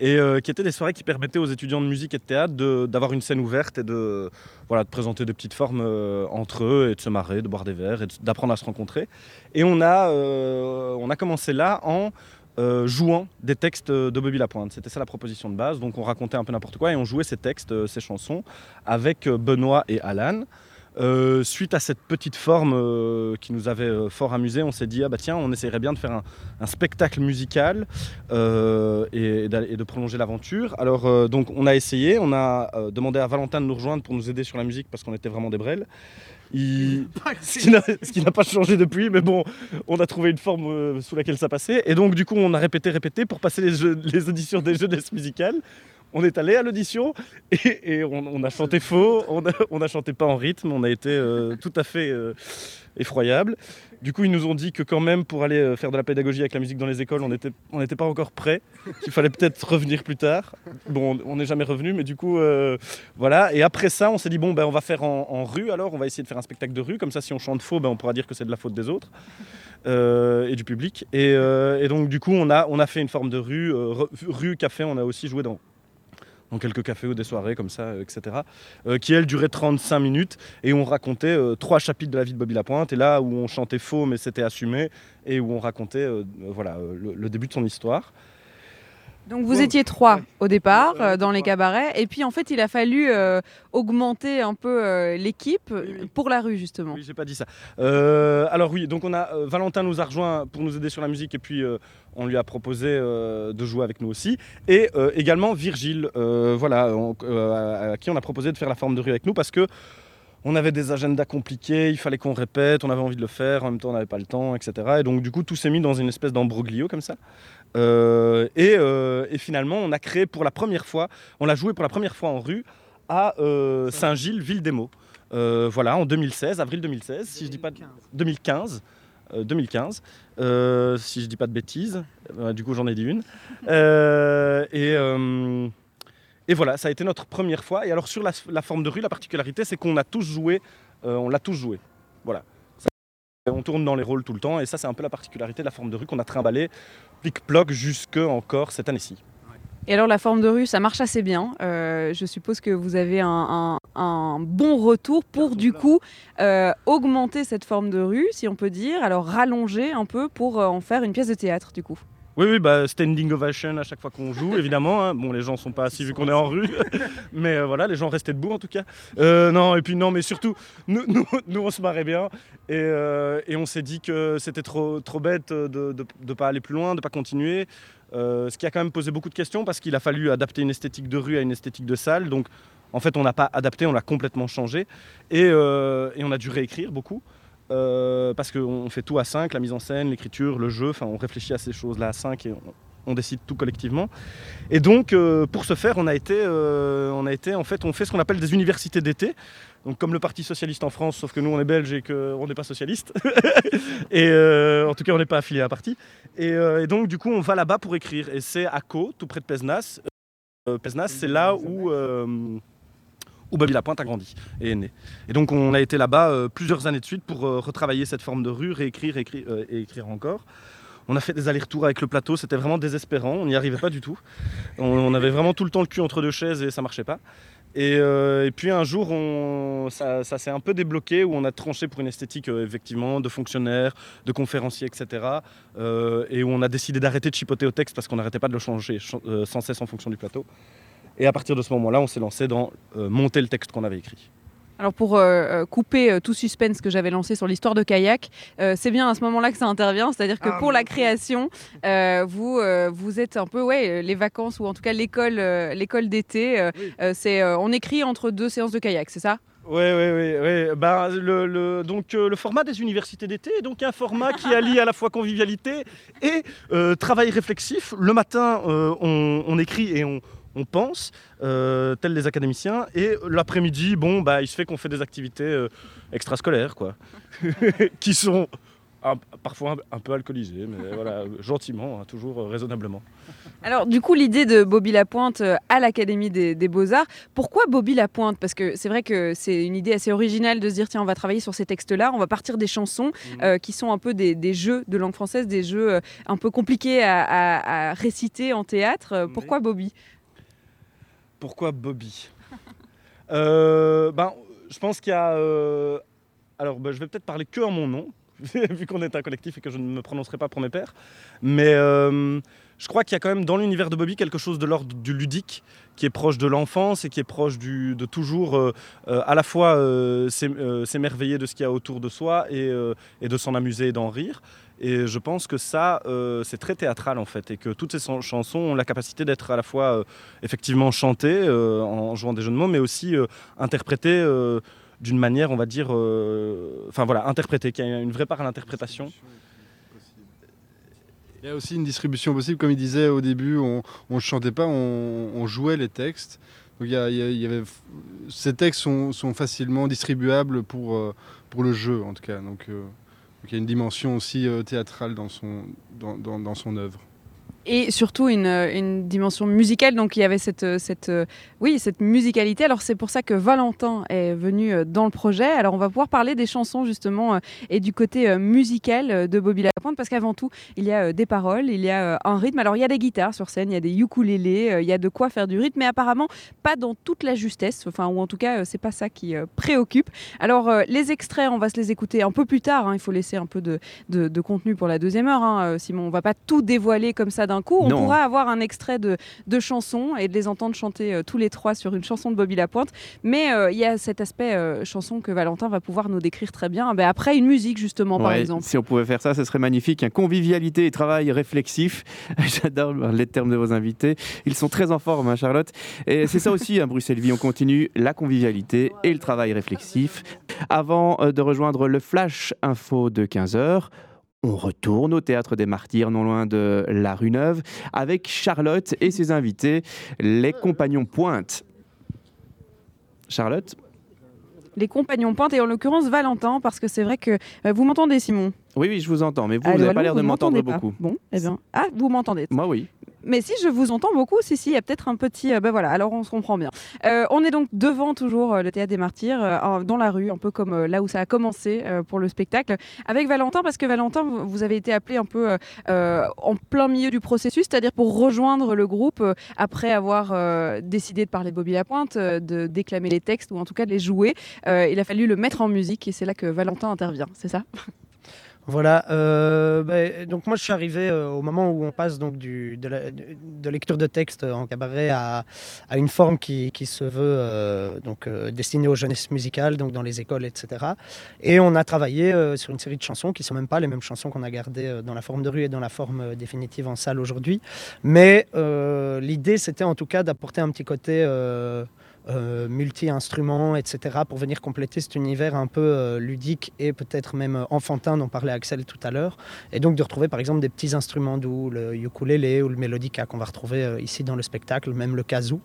et euh, qui étaient des soirées qui permettaient aux étudiants de musique et de théâtre d'avoir une scène ouverte et de, voilà, de présenter des petites formes euh, entre eux et de se marrer, de boire des verres et d'apprendre à se rencontrer. Et on a, euh, on a commencé là en jouant des textes de Bobby Lapointe. C'était ça la proposition de base. Donc on racontait un peu n'importe quoi et on jouait ces textes, ces chansons avec Benoît et Alan. Euh, suite à cette petite forme euh, qui nous avait euh, fort amusé, on s'est dit ah bah tiens on essaierait bien de faire un, un spectacle musical et, de prolonger l'aventure. Alors donc on a essayé, on a demandé à Valentin de nous rejoindre pour nous aider sur la musique parce qu'on était vraiment des brels. Il- (laughs) ce qui n'a- ce qui n'a pas changé depuis, mais bon, on a trouvé une forme euh, sous laquelle ça passait. Et donc, du coup, on a répété, répété pour passer les, jeux- les auditions des jeunesses musicales. On est allé à l'audition (laughs) et, on, a chanté faux, on a, chanté pas en rythme, on a été euh, tout à fait euh, effroyable. Du coup, ils nous ont dit que quand même, pour aller euh, faire de la pédagogie avec la musique dans les écoles, on n'était pas encore prêt, qu'il fallait peut-être revenir plus tard. Bon, on n'est jamais revenu, mais du coup, euh, voilà. Et après ça, on s'est dit, bon, ben, on va faire en, rue alors, on va essayer de faire un spectacle de rue, comme ça, si on chante faux, ben, on pourra dire que c'est de la faute des autres et du public. Et, donc, du coup, on a, fait une forme de rue, rue, café, on a aussi joué dans dans quelques cafés ou des soirées comme ça, euh, etc. euh, qui elle durait 35 minutes et on racontait euh, trois chapitres de la vie de Bobby Lapointe et là où on chantait faux mais c'était assumé et où on racontait voilà, le, le début de son histoire. Donc vous étiez trois ouais. au départ euh, dans les cabarets et puis en fait il a fallu euh, augmenter un peu euh, l'équipe pour la rue justement. Oui, j'ai pas dit ça. Alors oui, donc on a Valentin nous a rejoint pour nous aider sur la musique et puis on lui a proposé euh, de jouer avec nous aussi et euh, également Virgile, euh, voilà, on- à, qui on a proposé de faire la forme de rue avec nous parce que on avait des agendas compliqués, il fallait qu'on répète, on avait envie de le faire, en même temps on n'avait pas le temps, etc. Et donc du coup tout s'est mis dans une espèce d'embroglio comme ça. Euh, et, euh, et finalement on a créé pour la première fois, on l'a joué pour la première fois en rue à euh, Saint-Gilles, ville des mots. Voilà, en 2016, avril 2016, si je dis pas de- 2015. euh, 2015, euh, si je dis pas de bêtises, Euh, du coup j'en ai dit une. Euh, et, voilà, ça a été notre première fois. Et alors sur la, forme de rue, la particularité, c'est qu'on a tous joué, on l'a tous joué. Voilà. On tourne dans les rôles tout le temps, et ça c'est un peu la particularité de la forme de rue qu'on a trimballé plic-ploc jusque encore cette année-ci. Et alors la forme de rue ça marche assez bien. Euh, je suppose que vous avez un, un- un bon retour pour du coup euh, augmenter cette forme de rue si on peut dire, alors rallonger un peu pour euh, en faire une pièce de théâtre du coup. Oui, oui, bah, standing ovation à chaque fois qu'on joue, (laughs) évidemment. hein. Bon, les gens sont pas assis vu qu'on est en rue, (laughs) mais euh, voilà, les gens restaient debout en tout cas. Euh, non, et puis non, mais surtout, nous, (laughs) nous, nous, on se marrait bien et, euh, et on s'est dit que c'était trop, trop bête de ne pas aller plus loin, de pas continuer. Ce qui a quand même posé beaucoup de questions parce qu'il a fallu adapter une esthétique de rue à une esthétique de salle. Donc, en fait, on n'a pas adapté, on l'a complètement changé et, et on a dû réécrire beaucoup. Euh, parce qu'on fait tout à 5, la mise en scène, l'écriture, le jeu, enfin on réfléchit à ces choses-là à 5 et on, décide tout collectivement. Et donc euh, pour ce faire, on a été, euh, on a été, en fait, on fait ce qu'on appelle des universités d'été. Donc comme le Parti socialiste en France, sauf que nous on est belges et qu'on n'est pas socialiste. (laughs) et en tout cas on n'est pas affilié à un parti. Et, et donc du coup on va là-bas pour écrire. Et c'est à Caux, tout près de Pesnas. Pesnas, c'est là où où Bobby Lapointe a grandi et est né. Et donc on a été là-bas euh, plusieurs années de suite pour euh, retravailler cette forme de rue, réécrire écrire, euh, et écrire encore. On a fait des allers-retours avec le plateau, c'était vraiment désespérant, on n'y arrivait pas du tout. On, avait vraiment tout le temps le cul entre deux chaises et ça marchait pas. Et, puis un jour, on- ça, s'est un peu débloqué où on a tranché pour une esthétique effectivement de fonctionnaires, de conférenciers, etc. et où on a décidé d'arrêter de chipoter au texte parce qu'on n'arrêtait pas de le changer ch- sans cesse en fonction du plateau. Et à partir de ce moment-là, on s'est lancé dans euh, monter le texte qu'on avait écrit. Alors pour euh, euh, couper euh, tout suspense que j'avais lancé sur l'histoire de kayak, euh, c'est bien à ce moment-là que ça intervient, c'est-à-dire que Ah, pour la création, euh, vous euh, vous êtes un peu ouais les vacances ou en tout cas l'école euh, l'école d'été, euh, euh, c'est euh, on écrit entre deux séances de kayak, c'est ça? Oui, oui, oui. oui. Ben, le, le- donc, euh, le format des universités d'été est donc un format qui allie à la fois convivialité et euh, travail réflexif. Le matin, euh, on, on écrit et on, on pense, euh, tels les académiciens, et l'après-midi, bon, bah, il se fait qu'on fait des activités euh, extrascolaires, quoi, (laughs) qui sont un- parfois un, un peu alcoolisé, mais voilà, gentiment, hein, toujours euh, raisonnablement. Alors, du coup, l'idée de Bobby Lapointe à l'Académie des, des Beaux-Arts, pourquoi Bobby Lapointe? Parce que c'est vrai que c'est une idée assez originale de se dire tiens, on va travailler sur ces textes-là, on va partir des chansons euh, qui sont un peu des, des jeux de langue française, des jeux un peu compliqués à, à- à réciter en théâtre. Pourquoi Bobby? Pourquoi Bobby? (laughs) Euh, ben, Je pense qu'il y a. euh, Alors, ben, je vais peut-être parler que en mon nom, (laughs) vu qu'on est un collectif et que je ne me prononcerai pas pour mes pairs. Mais euh, je crois qu'il y a quand même dans l'univers de Bobby quelque chose de l'ordre du ludique qui est proche de l'enfance et qui est proche de toujours euh, euh, à la fois euh, s'ém- s'émerveiller de ce qu'il y a autour de soi et, de s'en amuser et d'en rire. Et je pense que ça, c'est très théâtral en fait, et que toutes ces chan- chansons ont la capacité d'être à la fois effectivement chantées en jouant des jeux de mots, mais aussi interprétées d'une manière, on va dire, enfin voilà, interprétées, qu'il y a une vraie part à l'interprétation. Il y a aussi une distribution possible, comme il disait au début, on ne chantait pas, on, jouait les textes. Donc il y avait, ces textes sont, facilement distribuables pour, euh, pour le jeu, en tout cas. Donc, euh, il y a une dimension aussi euh, théâtrale dans son, dans, dans son œuvre. Et surtout une, euh, une dimension musicale. Donc il y avait cette, euh, cette, euh, oui, cette musicalité. Alors c'est pour ça que Valentin est venu dans le projet. Alors on va pouvoir parler des chansons justement et du côté musical de Bobby Lapointe parce qu'avant tout il y a des paroles, il y a un rythme. Alors il y a des guitares sur scène, il y a des ukulélés, il y a de quoi faire du rythme, mais apparemment pas dans toute la justesse. Enfin ou en tout cas c'est pas ça qui préoccupe. Alors les extraits, on va se les écouter un peu plus tard. hein. Il faut laisser un peu de, de, contenu pour la deuxième heure. hein, Simon, on va pas tout dévoiler comme ça d'un coup. On Non. pourra avoir un extrait de, de chansons et de les entendre chanter euh, tous les trois sur une chanson de Bobby Lapointe. Mais euh, il y a cet aspect euh, chanson que Valentin va pouvoir nous décrire très bien. Ben, après une musique justement par exemple. Si on pouvait faire ça, ce serait magnifique. Convivialité et travail réflexif. (laughs) J'adore les termes de vos invités. Ils sont très en forme, hein, Charlotte. Et c'est ça aussi, hein, Bruxelles Vie. On continue la convivialité et le travail réflexif. Avant de rejoindre le Flash Info de 15h, on retourne au Théâtre des Martyrs, non loin de la rue Neuve, avec Charlotte et ses invités, les compagnons Pointe. Charlotte Les compagnons pointent et en l'occurrence Valentin parce que c'est vrai que euh, vous m'entendez Simon? Oui, oui, je vous entends, mais vous, n'avez allô, pas l'air de m'entendre beaucoup. Bon, eh bien, ah vous m'entendez. Moi, oui. Mais si je vous entends beaucoup, si si, il y a peut-être un petit, euh, ben voilà, alors on se comprend bien. Euh, on est donc devant toujours euh, le théâtre des Martyrs, dans la rue, un peu comme là où ça a commencé pour le spectacle, avec Valentin, parce que Valentin, vous avez été appelé un peu en plein milieu du processus, c'est-à-dire pour rejoindre le groupe après avoir décidé de parler de Bobby Lapointe, de déclamer les textes ou en tout cas de les jouer. Il a fallu le mettre en musique et c'est là que Valentin intervient, c'est ça? Voilà. euh, ben, donc moi, je suis arrivé euh, au moment où on passe donc du, de, la, de lecture de texte en cabaret à, à une forme qui, qui se veut euh, donc euh, destinée aux jeunesses musicales, donc dans les écoles, etc. Et on a travaillé euh, sur une série de chansons qui sont même pas les mêmes chansons qu'on a gardées dans la forme de rue et dans la forme définitive en salle aujourd'hui. Mais l'idée, c'était en tout cas d'apporter un petit côté multi-instruments, etc., pour venir compléter cet univers un peu euh, ludique et peut-être même euh, enfantin dont parlait Axel tout à l'heure. Et donc de retrouver par exemple des petits instruments d'où le ukulélé ou le mélodica qu'on va retrouver euh, ici dans le spectacle, même le kazoo.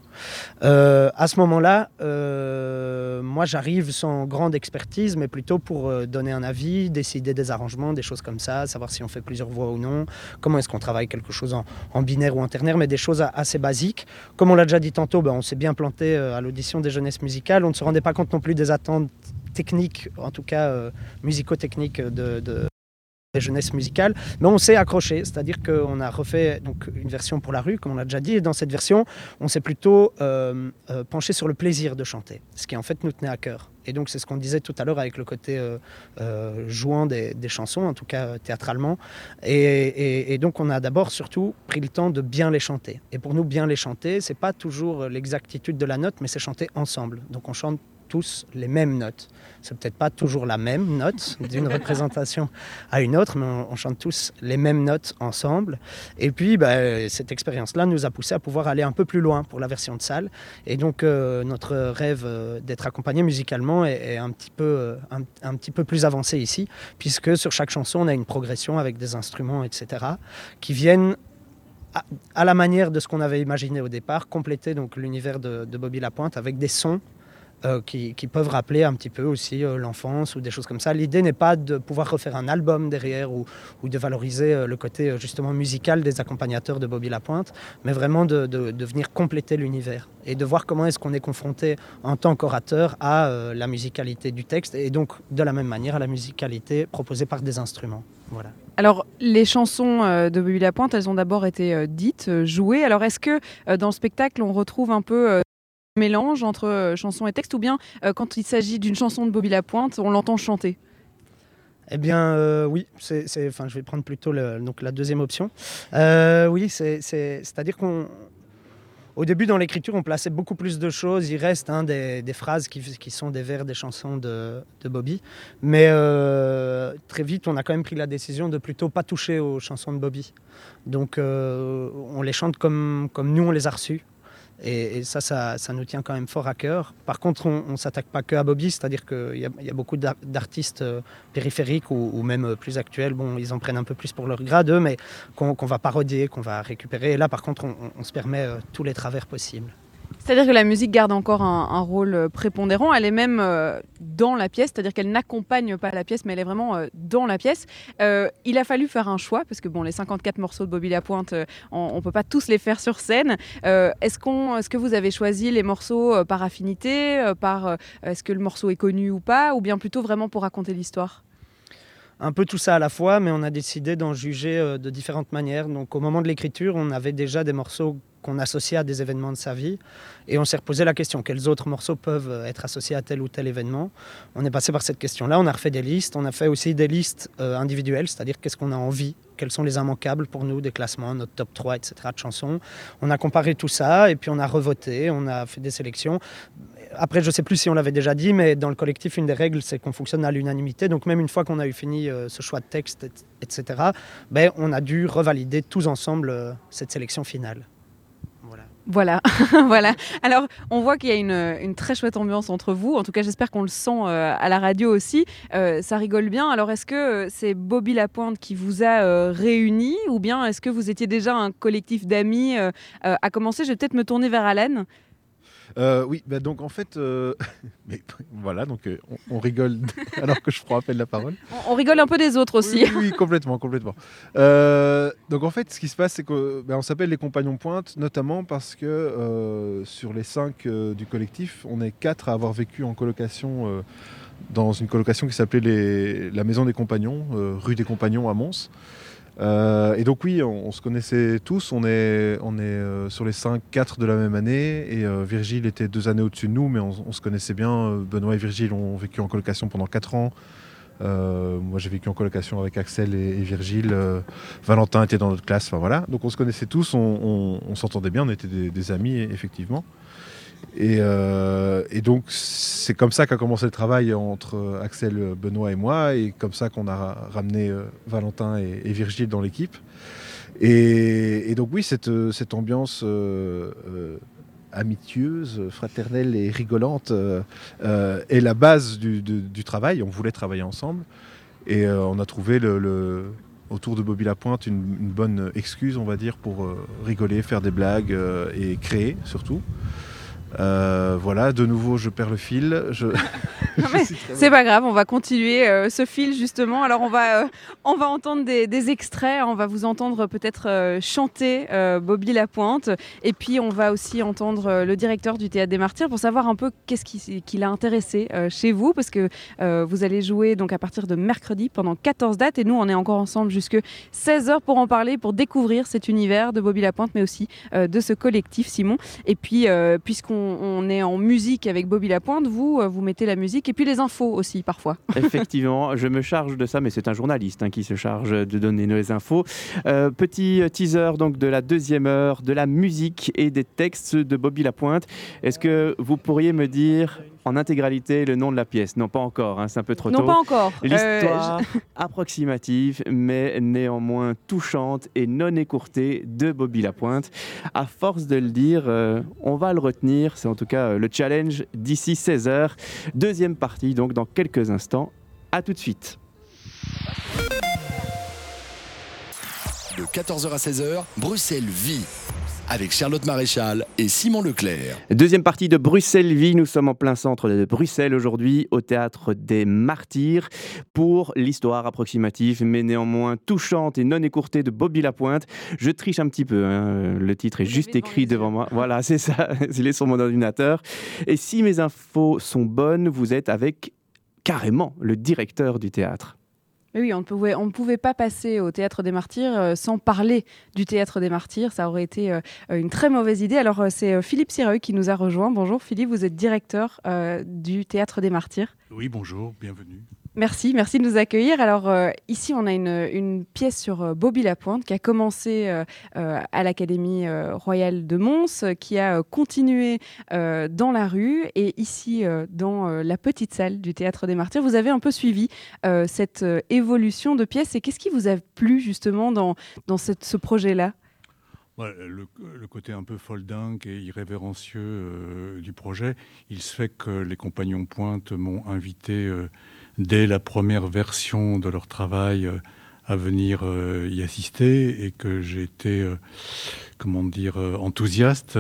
Euh, à ce moment-là, euh, moi j'arrive sans grande expertise, mais plutôt pour euh, donner un avis, décider des arrangements, des choses comme ça, savoir si on fait plusieurs voix ou non, comment est-ce qu'on travaille quelque chose en, binaire ou en ternaire, mais des choses assez basiques. Comme on l'a déjà dit tantôt, ben, on s'est bien planté euh, à l'audition des jeunesses musicales. On ne se rendait pas compte non plus des attentes techniques, en tout cas euh, musico-techniques de, de- des jeunesses musicales, mais on s'est accroché, c'est-à-dire qu'on a refait donc une version pour la rue, comme on l'a déjà dit, et dans cette version, on s'est plutôt euh, euh, penché sur le plaisir de chanter, ce qui en fait nous tenait à cœur. Et donc c'est ce qu'on disait tout à l'heure avec le côté euh, euh, jouant des, chansons, en tout cas euh, théâtralement. Et donc on a d'abord surtout pris le temps de bien les chanter. Et pour nous, bien les chanter, c'est pas toujours l'exactitude de la note, mais c'est chanter ensemble. Donc on chante tous les mêmes notes. C'est peut-être pas toujours la même note d'une (laughs) représentation à une autre, mais on, on chante tous les mêmes notes ensemble. Et puis, bah, cette expérience-là nous a poussé à pouvoir aller un peu plus loin pour la version de salle. Et donc, euh, notre rêve euh, d'être accompagné musicalement est, est un, petit peu, euh, un, un petit peu plus avancé ici, puisque sur chaque chanson, on a une progression avec des instruments, etc., qui viennent à, à la manière de ce qu'on avait imaginé au départ, compléter donc l'univers de, de Bobby Lapointe avec des sons euh, qui, peuvent rappeler un petit peu aussi euh, l'enfance ou des choses comme ça. L'idée n'est pas de pouvoir refaire un album derrière ou, de valoriser euh, le côté justement musical des accompagnateurs de Bobby Lapointe, mais vraiment de, de- venir compléter l'univers et de voir comment est-ce qu'on est confronté en tant qu'orateur à la musicalité du texte et donc de la même manière à la musicalité proposée par des instruments. Voilà. Alors, les chansons de Bobby Lapointe, elles ont d'abord été dites, jouées. Alors, est-ce que dans le spectacle, on retrouve un peu mélange entre euh, chanson et texte, ou bien euh, quand il s'agit d'une chanson de Bobby Lapointe, on l'entend chanter? Eh bien, euh, oui, enfin, je vais prendre plutôt donc la deuxième option. Oui, c'est, c'est, c'est-à-dire qu'on, au début dans l'écriture, on plaçait beaucoup plus de choses. Il reste hein, des, des phrases qui, qui sont des vers des chansons de, de Bobby, mais très vite, on a quand même pris la décision de plutôt pas toucher aux chansons de Bobby. Donc, on les chante comme, comme nous on les a reçues. Et, ça, ça, ça nous tient quand même fort à cœur. Par contre, on ne s'attaque pas que à Bobby, c'est-à-dire qu'il y, a- beaucoup d'ar- d'artistes euh, périphériques ou, même euh, plus actuels. Bon, ils en prennent un peu plus pour leur grade, eux, mais qu'on va parodier, qu'on va récupérer. Et là, par contre, on, on- on se permet euh, tous les travers possibles. C'est-à-dire que la musique garde encore un, rôle euh, prépondérant. Elle est même euh, dans la pièce, c'est-à-dire qu'elle n'accompagne pas la pièce, mais elle est vraiment euh, dans la pièce. Il a fallu faire un choix, parce que bon, les 54 morceaux de Bobby Lapointe, on ne peut pas tous les faire sur scène. Est-ce, qu'on, est-ce que vous avez choisi les morceaux par affinité, par est-ce que le morceau est connu ou pas, ou bien plutôt vraiment pour raconter l'histoire? Un peu tout ça à la fois, mais on a décidé d'en juger de différentes manières. Donc au moment de l'écriture, on avait déjà des morceaux qu'on associait à des événements de sa vie, et on s'est reposé la question quels autres morceaux peuvent euh, être associés à tel ou tel événement? On est passé par cette question-là, on a refait des listes, on a fait aussi des listes euh, individuelles, c'est-à-dire qu'est-ce qu'on a envie, quels sont les immanquables pour nous, des classements, notre top 3, etc. de chansons. On a comparé tout ça, et puis on a revoté, on a fait des sélections. Après, je ne sais plus si on l'avait déjà dit, mais dans le collectif, une des règles, c'est qu'on fonctionne à l'unanimité. Donc même une fois qu'on a eu fini euh, ce choix de texte, et- etc., ben, on a dû revalider tous ensemble cette sélection finale. Voilà. (laughs) Voilà. Alors, on voit qu'il y a une, très chouette ambiance entre vous. En tout cas, j'espère qu'on le sent euh, à la radio aussi. Euh, ça rigole bien. Alors, est-ce que euh, c'est Bobby Lapointe qui vous a réunis ou bien est-ce que vous étiez déjà un collectif d'amis à commencer? Je vais peut-être me tourner vers Alan. Euh, oui, bah donc en fait, euh, (laughs) mais voilà, donc euh, on, on rigole (laughs) alors que je prends appel la parole. On, on rigole un peu des autres aussi. Oui, oui, oui, complètement, complètement. Donc en fait, ce qui se passe, c'est qu'on on s'appelle les compagnons pointe, notamment parce que sur les cinq du collectif, on est quatre à avoir vécu en colocation dans une colocation qui s'appelait la Maison des Compagnons, rue des Compagnons à Mons. Euh, et donc oui, on, se connaissait tous, on est, on est euh, sur les 5, 4 de la même année, et euh, Virgile était deux années au-dessus de nous, mais on, se connaissait bien. Benoît et Virgile ont vécu en colocation pendant 4 ans. Moi j'ai vécu en colocation avec Axel et, Virgile. Valentin était dans notre classe, enfin voilà. Donc on se connaissait tous, on, s'entendait bien, on était des amis effectivement. Et, euh, et donc c'est comme ça qu'a commencé le travail entre Axel, Benoît et moi, et comme ça qu'on a ra- ramené euh, Valentin et, Virgile dans l'équipe. Et, donc oui, cette, euh, ambiance euh, amicieuse, fraternelle et rigolante est la base du, travail. On voulait travailler ensemble, et on a trouvé autour de Bobby Lapointe une, une bonne excuse, on va dire, pour rigoler, faire des blagues et créer surtout. Euh, voilà, de nouveau, je perds le fil. Je... (laughs) (laughs) C'est pas grave, on va continuer euh, ce fil justement. Alors on va, euh, on va entendre des, des extraits, on va vous entendre peut-être chanter Bobby Lapointe, et puis on va aussi entendre le directeur du Théâtre des Martyrs pour savoir un peu qu'est-ce qui, qui l'a intéressé chez vous, parce que vous allez jouer donc à partir de mercredi pendant 14 dates, et nous on est encore ensemble jusque 16h pour en parler, pour découvrir cet univers de Bobby Lapointe, mais aussi de ce collectif Simon. Et puis puisqu'on on est en musique avec Bobby Lapointe, vous, euh, vous mettez la musique et puis les infos aussi parfois. (laughs) Effectivement, je me charge de ça, mais c'est un journaliste hein, qui se charge de donner les infos. Euh, petit teaser donc de la deuxième heure, de la musique et des textes de Bobby Lapointe. Est-ce que vous pourriez me dire en intégralité le nom de la pièce Non, pas encore, hein, c'est un peu trop non, tôt. pas encore. Euh, L'histoire (laughs) approximative, mais néanmoins touchante et non écourtée de Bobby Lapointe. À force de le dire, euh, on va le retenir. C'est en tout cas euh, le challenge d'ici 16h. Deuxième partie, donc dans quelques instants. À tout de suite. De 14h à 16h, Bruxelles vit. Avec Charlotte Maréchal et Simon Leclerc. Deuxième partie de Bruxelles Vie. Nous sommes en plein centre de Bruxelles aujourd'hui, au théâtre des Martyrs, pour l'histoire approximative, mais néanmoins touchante et non écourtée de Bobby Lapointe. Je triche un petit peu, hein. le titre est juste écrit devant moi. Voilà, c'est ça, (laughs) il est sur mon ordinateur. Et si mes infos sont bonnes, vous êtes avec carrément le directeur du théâtre. Oui, on ne pouvait, pas passer au Théâtre des Martyrs euh, sans parler du Théâtre des Martyrs. Ça aurait été euh, une très mauvaise idée. Alors, euh, c'est Philippe Sireuil qui nous a rejoint. Bonjour Philippe, vous êtes directeur du Théâtre des Martyrs. Oui, bonjour, bienvenue. Merci, merci de nous accueillir. Alors, euh, ici, on a une, pièce sur euh, Bobby Lapointe qui a commencé euh, euh, à l'Académie royale de Mons, qui a continué dans la rue et ici, dans la petite salle du Théâtre des Martyrs. Vous avez un peu suivi cette évolution de pièce et qu'est-ce qui vous a plu justement dans, dans ce projet-là? Le, côté un peu foldingue et irrévérencieux du projet, il se fait que les compagnons pointe m'ont invité dès la première version de leur travail euh, à venir euh, y assister et que j'ai été, euh, comment dire, enthousiaste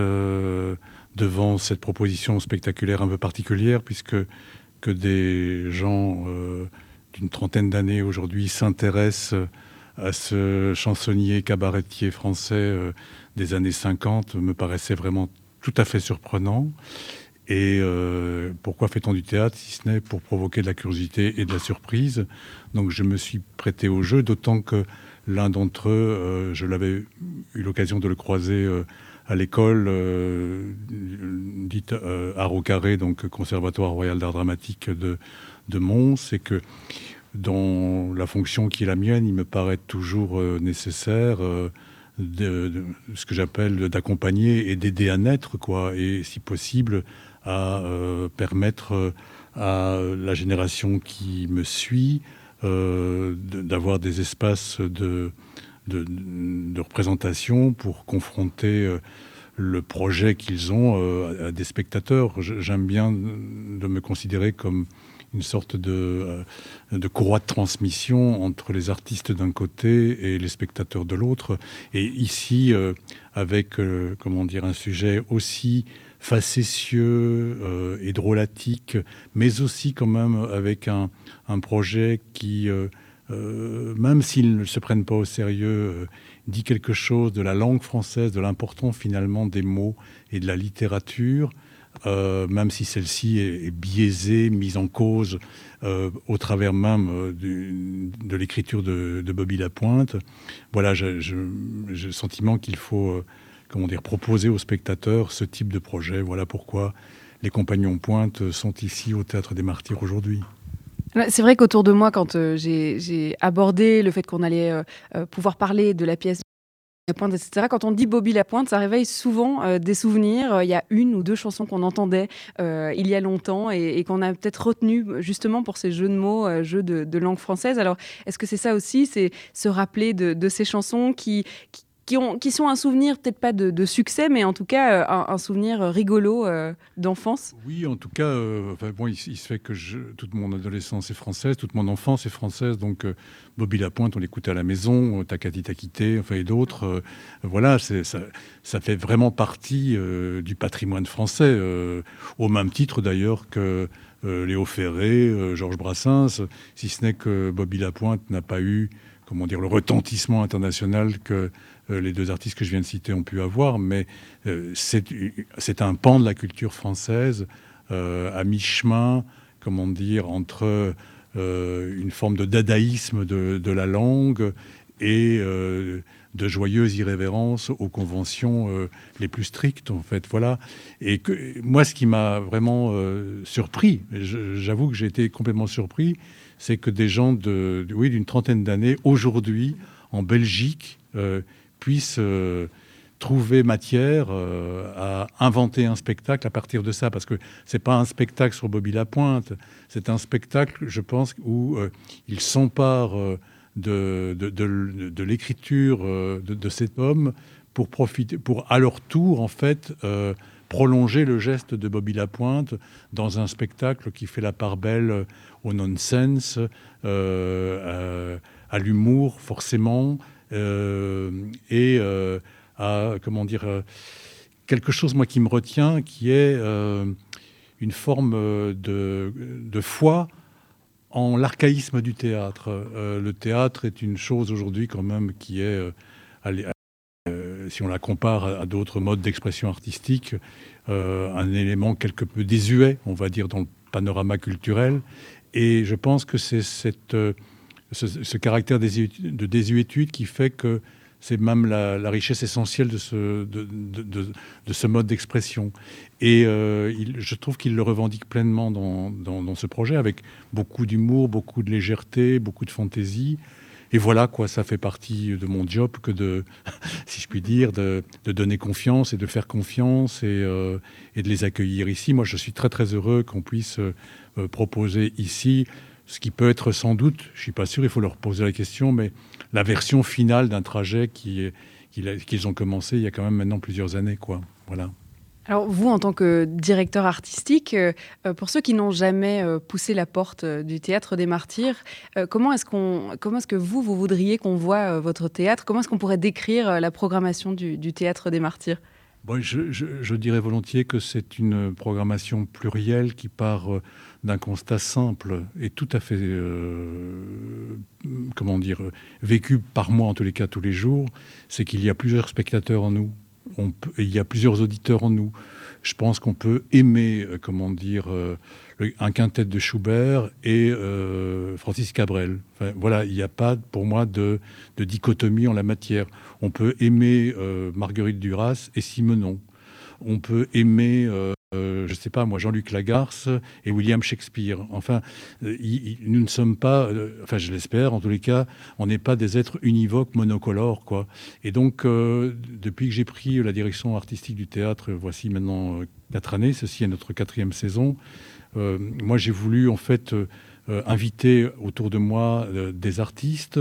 devant cette proposition spectaculaire un peu particulière puisque que des gens d'une trentaine d'années aujourd'hui s'intéressent à ce chansonnier cabaretier français des années 50 me paraissait vraiment tout à fait surprenant. Et euh, pourquoi fait-on du théâtre si ce n'est pour provoquer de la curiosité et de la surprise? Donc je me suis prêté au jeu, d'autant que l'un d'entre eux, euh, je l'avais eu l'occasion de le croiser euh, à l'école dite Art Carré, donc Conservatoire Royal d'Art Dramatique de, de Mons, et que dans la fonction qui est la mienne, il me paraît toujours nécessaire de- ce que j'appelle d'accompagner et d'aider à naître, quoi, et si possible à euh, permettre euh, à la génération qui me suit euh, d'avoir des espaces de, de, représentation pour confronter le projet qu'ils ont à, des spectateurs. J'aime bien de me considérer comme une sorte de, de courroie de transmission entre les artistes d'un côté et les spectateurs de l'autre. Et ici, avec comment dire un sujet aussi facétieux euh, et drôlatique, mais aussi quand même avec un, un projet qui, euh, euh, même s'ils ne se prennent pas au sérieux, dit quelque chose de la langue française, de l'importance finalement des mots et de la littérature, même si celle-ci est, biaisée, mise en cause au travers même de l'écriture de, Bobby Lapointe. Voilà, j'ai le sentiment qu'il faut comment dire, proposer aux spectateurs ce type de projet. Voilà pourquoi les compagnons pointe sont ici au Théâtre des Martyrs aujourd'hui. C'est vrai qu'autour de moi, quand euh, j'ai abordé le fait qu'on allait euh, euh, pouvoir parler de la pièce la pointe, etc. Quand on dit Bobby Lapointe, ça réveille souvent des souvenirs. Il y a une ou deux chansons qu'on entendait il y a longtemps et, qu'on a peut-être retenu justement pour ces jeux de mots, jeux de, langue française. Alors, est-ce que c'est ça aussi, c'est se rappeler de, ces chansons qui, qui ont, qui sont un souvenir, peut-être pas de, succès, mais en tout cas euh, un, souvenir rigolo euh, d'enfance Oui, en tout cas, euh, enfin, bon, il, se fait que toute mon adolescence est française, toute mon enfance est française, donc Bobby Lapointe, on l'écoutait à la maison, Takati Takité, enfin, et d'autres. voilà, ça, ça fait vraiment partie du patrimoine français, au même titre d'ailleurs que Léo Ferré, Georges Brassens, si ce n'est que Bobby Lapointe n'a pas eu, comment dire, le retentissement international que les deux artistes que je viens de citer ont pu avoir, mais euh, c'est un pan de la culture française euh, à mi-chemin, comment dire, entre euh, une forme de dadaïsme de, la langue et euh, de joyeuse irrévérence aux conventions euh, les plus strictes, en fait. Voilà. Et moi, ce qui m'a vraiment euh, surpris, j'avoue que j'ai été complètement surpris, c'est que des gens de- oui, d'une trentaine d'années, aujourd'hui, en Belgique, puissent euh, trouver matière euh, à inventer un spectacle à partir de ça, parce que c'est pas un spectacle sur Bobby Lapointe, c'est un spectacle, je pense, où euh, il s'empare euh, de, de, l'écriture de, de cet homme pour profiter, pour à leur tour, en fait, prolonger le geste de Bobby Lapointe dans un spectacle qui fait la part belle au nonsense, à, l'humour, forcément, et euh, à à comment dire, quelque chose, moi, qui me retient, qui est une forme de, de foi en l'archaïsme du théâtre. le théâtre est une chose aujourd'hui quand même qui est, si on la compare à, d'autres modes d'expression artistique, un élément quelque peu désuet, on va dire, dans le panorama culturel. Et je pense que c'est cette, ce, caractère de désuétude qui fait que c'est même la, richesse essentielle de ce, de, de, ce mode d'expression. Et euh, je trouve qu'il le revendique pleinement dans, ce projet, avec beaucoup d'humour, beaucoup de légèreté, beaucoup de fantaisie. Et voilà, quoi, ça fait partie de mon job que de, (laughs) si je puis dire, de, donner confiance et de faire confiance et, euh, et, de les accueillir ici. Moi, je suis très très heureux qu'on puisse euh, proposer ici, ce qui peut être sans doute, je ne suis pas sûr, il faut leur poser la question, mais la version finale d'un trajet qu'ils qui, ont commencé il y a quand même maintenant plusieurs années. Quoi. Voilà. Alors vous, en tant que directeur artistique, euh, euh, pour ceux qui n'ont jamais poussé la porte du théâtre des martyrs, comment est-ce qu'on, comment est-ce que vous, vous voudriez qu'on voit votre théâtre? Comment est-ce qu'on pourrait décrire la programmation du, du théâtre des martyrs? Bon, je, je, dirais volontiers que c'est une programmation plurielle qui part d'un constat simple et tout à fait, euh, comment dire, vécu par moi en tous les cas tous les jours, c'est qu'il y a plusieurs spectateurs en nous, il y a plusieurs auditeurs en nous. Je pense qu'on peut aimer, euh, comment dire, euh, un quintet de Schubert et Francis Cabrel. voilà, il n'y a pas pour moi de, dichotomie en la matière. On peut aimer Marguerite Duras et Simenon. On peut aimer euh, je ne sais pas moi, Jean-Luc Lagarce et William Shakespeare. Enfin, euh, nous ne sommes pas, euh, enfin je l'espère en tous les cas, on n'est pas des êtres univoques, monocolores. Quoi. Et donc, depuis que j'ai pris la direction artistique du théâtre, voici maintenant quatre années, ceci est notre quatrième saison, moi j'ai voulu en fait inviter autour de moi des artistes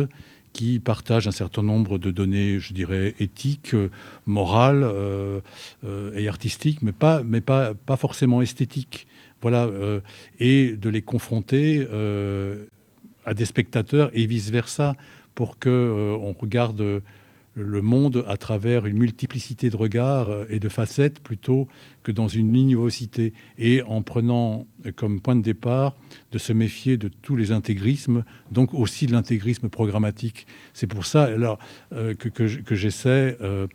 qui partagent un certain nombre de données, je dirais, éthiques, euh, morales euh, euh, et artistiques, mais pas, mais pas, pas forcément esthétiques. Voilà, et de les confronter à des spectateurs et vice-versa pour qu'on on regarde le monde à travers une multiplicité de regards et de facettes plutôt que dans une lignivocité, et en prenant comme point de départ de se méfier de tous les intégrismes, donc aussi de l'intégrisme programmatique. C'est pour ça alors, euh, que, que, j'essaie euh,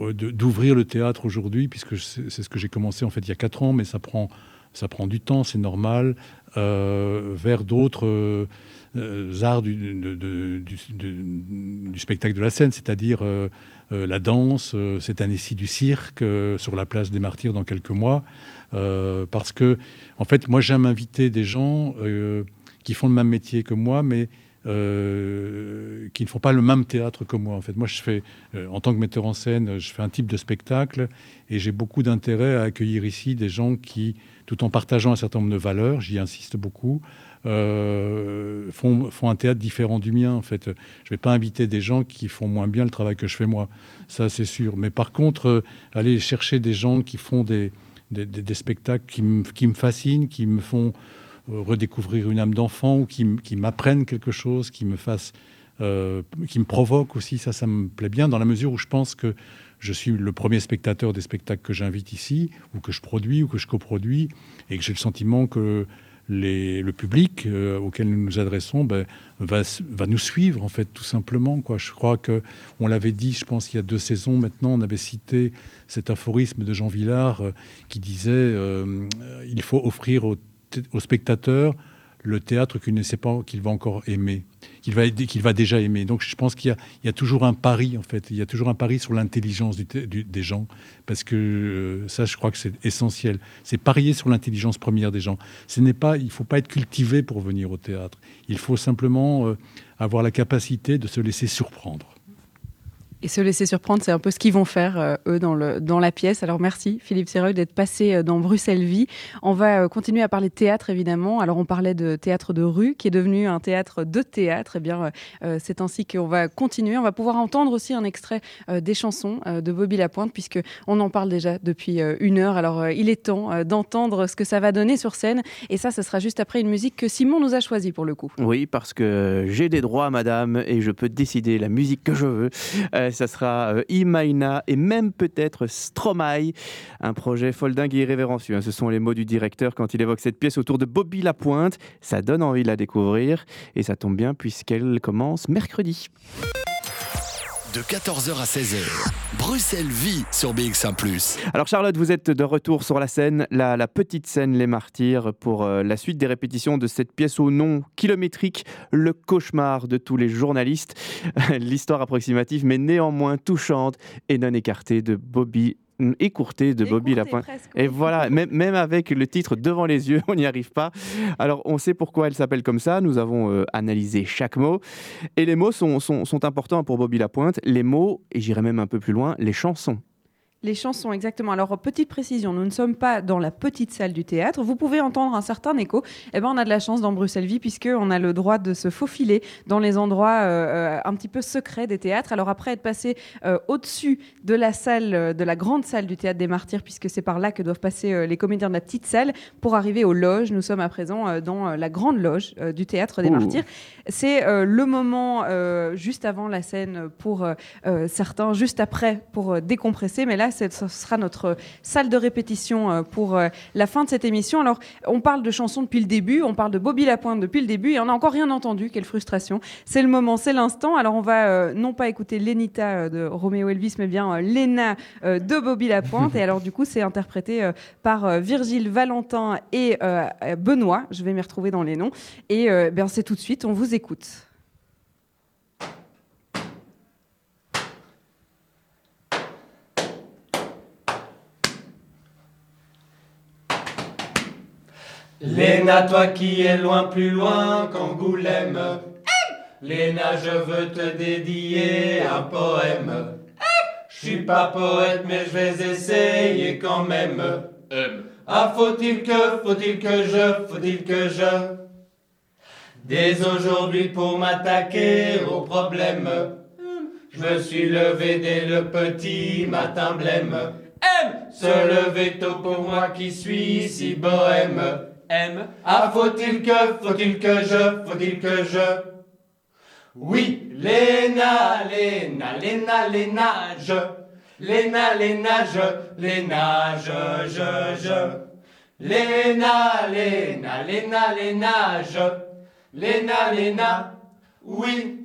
d'ouvrir le théâtre aujourd'hui, puisque c'est ce que j'ai commencé en fait il y a quatre ans, mais ça prend, ça prend du temps, c'est normal, euh, vers d'autres euh, arts du, du, spectacle de la scène, c'est-à-dire euh, euh, la danse, cette année-ci du cirque, sur la place des martyrs dans quelques mois. parce que, en fait, moi, j'aime inviter des gens qui font le même métier que moi, mais qui ne font pas le même théâtre que moi. En fait, moi, je fais, en tant que metteur en scène, je fais un type de spectacle et j'ai beaucoup d'intérêt à accueillir ici des gens qui, tout en partageant un certain nombre de valeurs, j'y insiste beaucoup, euh, font, un théâtre différent du mien. En fait, je ne vais pas inviter des gens qui font moins bien le travail que je fais moi, ça c'est sûr. Mais par contre, euh, aller chercher des gens qui font des, spectacles qui, me fascinent, qui me font euh, redécouvrir une âme d'enfant ou qui, m'apprennent quelque chose, qui me fassent, qui me provoquent aussi, ça, ça me plaît bien dans la mesure où je pense que je suis le premier spectateur des spectacles que j'invite ici, ou que je produis, ou que je coproduis, et que j'ai le sentiment que le public euh, auquel nous nous adressons ben, va, va, nous suivre, en fait, tout simplement. Quoi. Je crois que on l'avait dit, je pense, il y a deux saisons maintenant, on avait cité cet aphorisme de Jean Villard euh, qui disait euh, il faut offrir aux, aux spectateurs le théâtre qu'il ne sait pas qu'il va encore aimer, qu'il va, qu'il va déjà aimer. Donc je pense qu'il y, a toujours un pari, en fait. Il y a toujours un pari sur l'intelligence des gens, parce que euh, ça, je crois que c'est essentiel. C'est parier sur l'intelligence première des gens. Ce n'est pas, il ne faut pas être cultivé pour venir au théâtre. Il faut simplement euh, avoir la capacité de se laisser surprendre et se laisser surprendre, c'est un peu ce qu'ils vont faire, euh, eux, dans, le, dans la pièce. Alors merci, Philippe Séreux, d'être passé euh, dans Bruxelles Vie. On va euh, continuer à parler de théâtre, évidemment. Alors, on parlait de théâtre de rue, qui est devenu un théâtre de théâtre. Eh bien, c'est ainsi qu'on va continuer. On va pouvoir entendre aussi un extrait des chansons de Bobby Lapointe, puisque on en parle déjà depuis une heure. Alors, il est temps d'entendre ce que ça va donner sur scène. Et ça, ce sera juste après une musique que Simon nous a choisie, pour le coup. Oui, parce que j'ai des droits, madame, et je peux décider la musique que je veux ça sera euh, Imaina et même peut-être Stromae, un projet foldingue et irrévérencieux. hein. Ce sont les mots du directeur quand il évoque cette pièce autour de Bobby Lapointe. Ça donne envie de la découvrir et ça tombe bien puisqu'elle commence mercredi. De 14h à 16h, Bruxelles vit sur BX1 ⁇ Alors Charlotte, vous êtes de retour sur la scène, la, petite scène Les Martyrs, pour euh, la suite des répétitions de cette pièce au nom kilométrique, le cauchemar de tous les journalistes. (laughs) L'histoire approximative mais néanmoins touchante et non écartée de Bobby écourtée de Bobby presque, Et voilà, même, même avec le titre devant les yeux, (laughs) on n'y arrive pas. Alors, on sait pourquoi elle s'appelle comme ça. Nous avons euh, analysé chaque mot. Et les mots sont, sont, sont importants pour Bobby Lapointe. Les mots, et j'irai même un peu plus loin, les chansons. Les chansons, exactement. Alors, petite précision, nous ne sommes pas dans la petite salle du théâtre. Vous pouvez entendre un certain écho. Eh ben, on a de la chance dans Bruxelles Vie, puisqu'on a le droit de se faufiler dans les endroits euh, euh, un petit peu secrets des théâtres. Alors, après être passé euh, au-dessus de la salle, de la grande salle du théâtre des Martyrs, puisque c'est par là que doivent passer euh, les comédiens de la petite salle, pour arriver aux loges, nous sommes à présent dans la grande loge du théâtre des Ouh. Martyrs. C'est le moment juste avant la scène pour certains, juste après pour décompresser. Mais là, ce sera notre salle de répétition euh, pour euh, la fin de cette émission. Alors, on parle de chansons depuis le début, on parle de Bobby Lapointe depuis le début, et on n'a encore rien entendu. Quelle frustration. C'est le moment, c'est l'instant. Alors, on va euh, non pas écouter Lenita de Roméo Elvis, mais bien Lena de Bobby Lapointe. (laughs) et alors, du coup, c'est interprété par Virgile Valentin et Benoît. Je vais m'y retrouver dans les noms. Et ben, c'est tout de suite, on vous écoute. Léna, toi qui es loin, plus loin qu'Angoulême. Léna, je veux te dédier un poème. Je suis pas poète, mais je vais essayer quand même. Ah, faut-il que, faut-il que je, faut-il que je. Dès aujourd'hui, pour m'attaquer au problème, je me suis levé dès le petit matin blême. M. Se lever tôt pour moi qui suis si bohème. M. Ah, faut-il que, faut-il que je, faut-il que je? Oui, Léna, Léna, Léna, Léna, je. Léna, Léna, je, Léna, je, je, je. Léna, Léna, Léna, Léna, je. Léna, Léna, oui.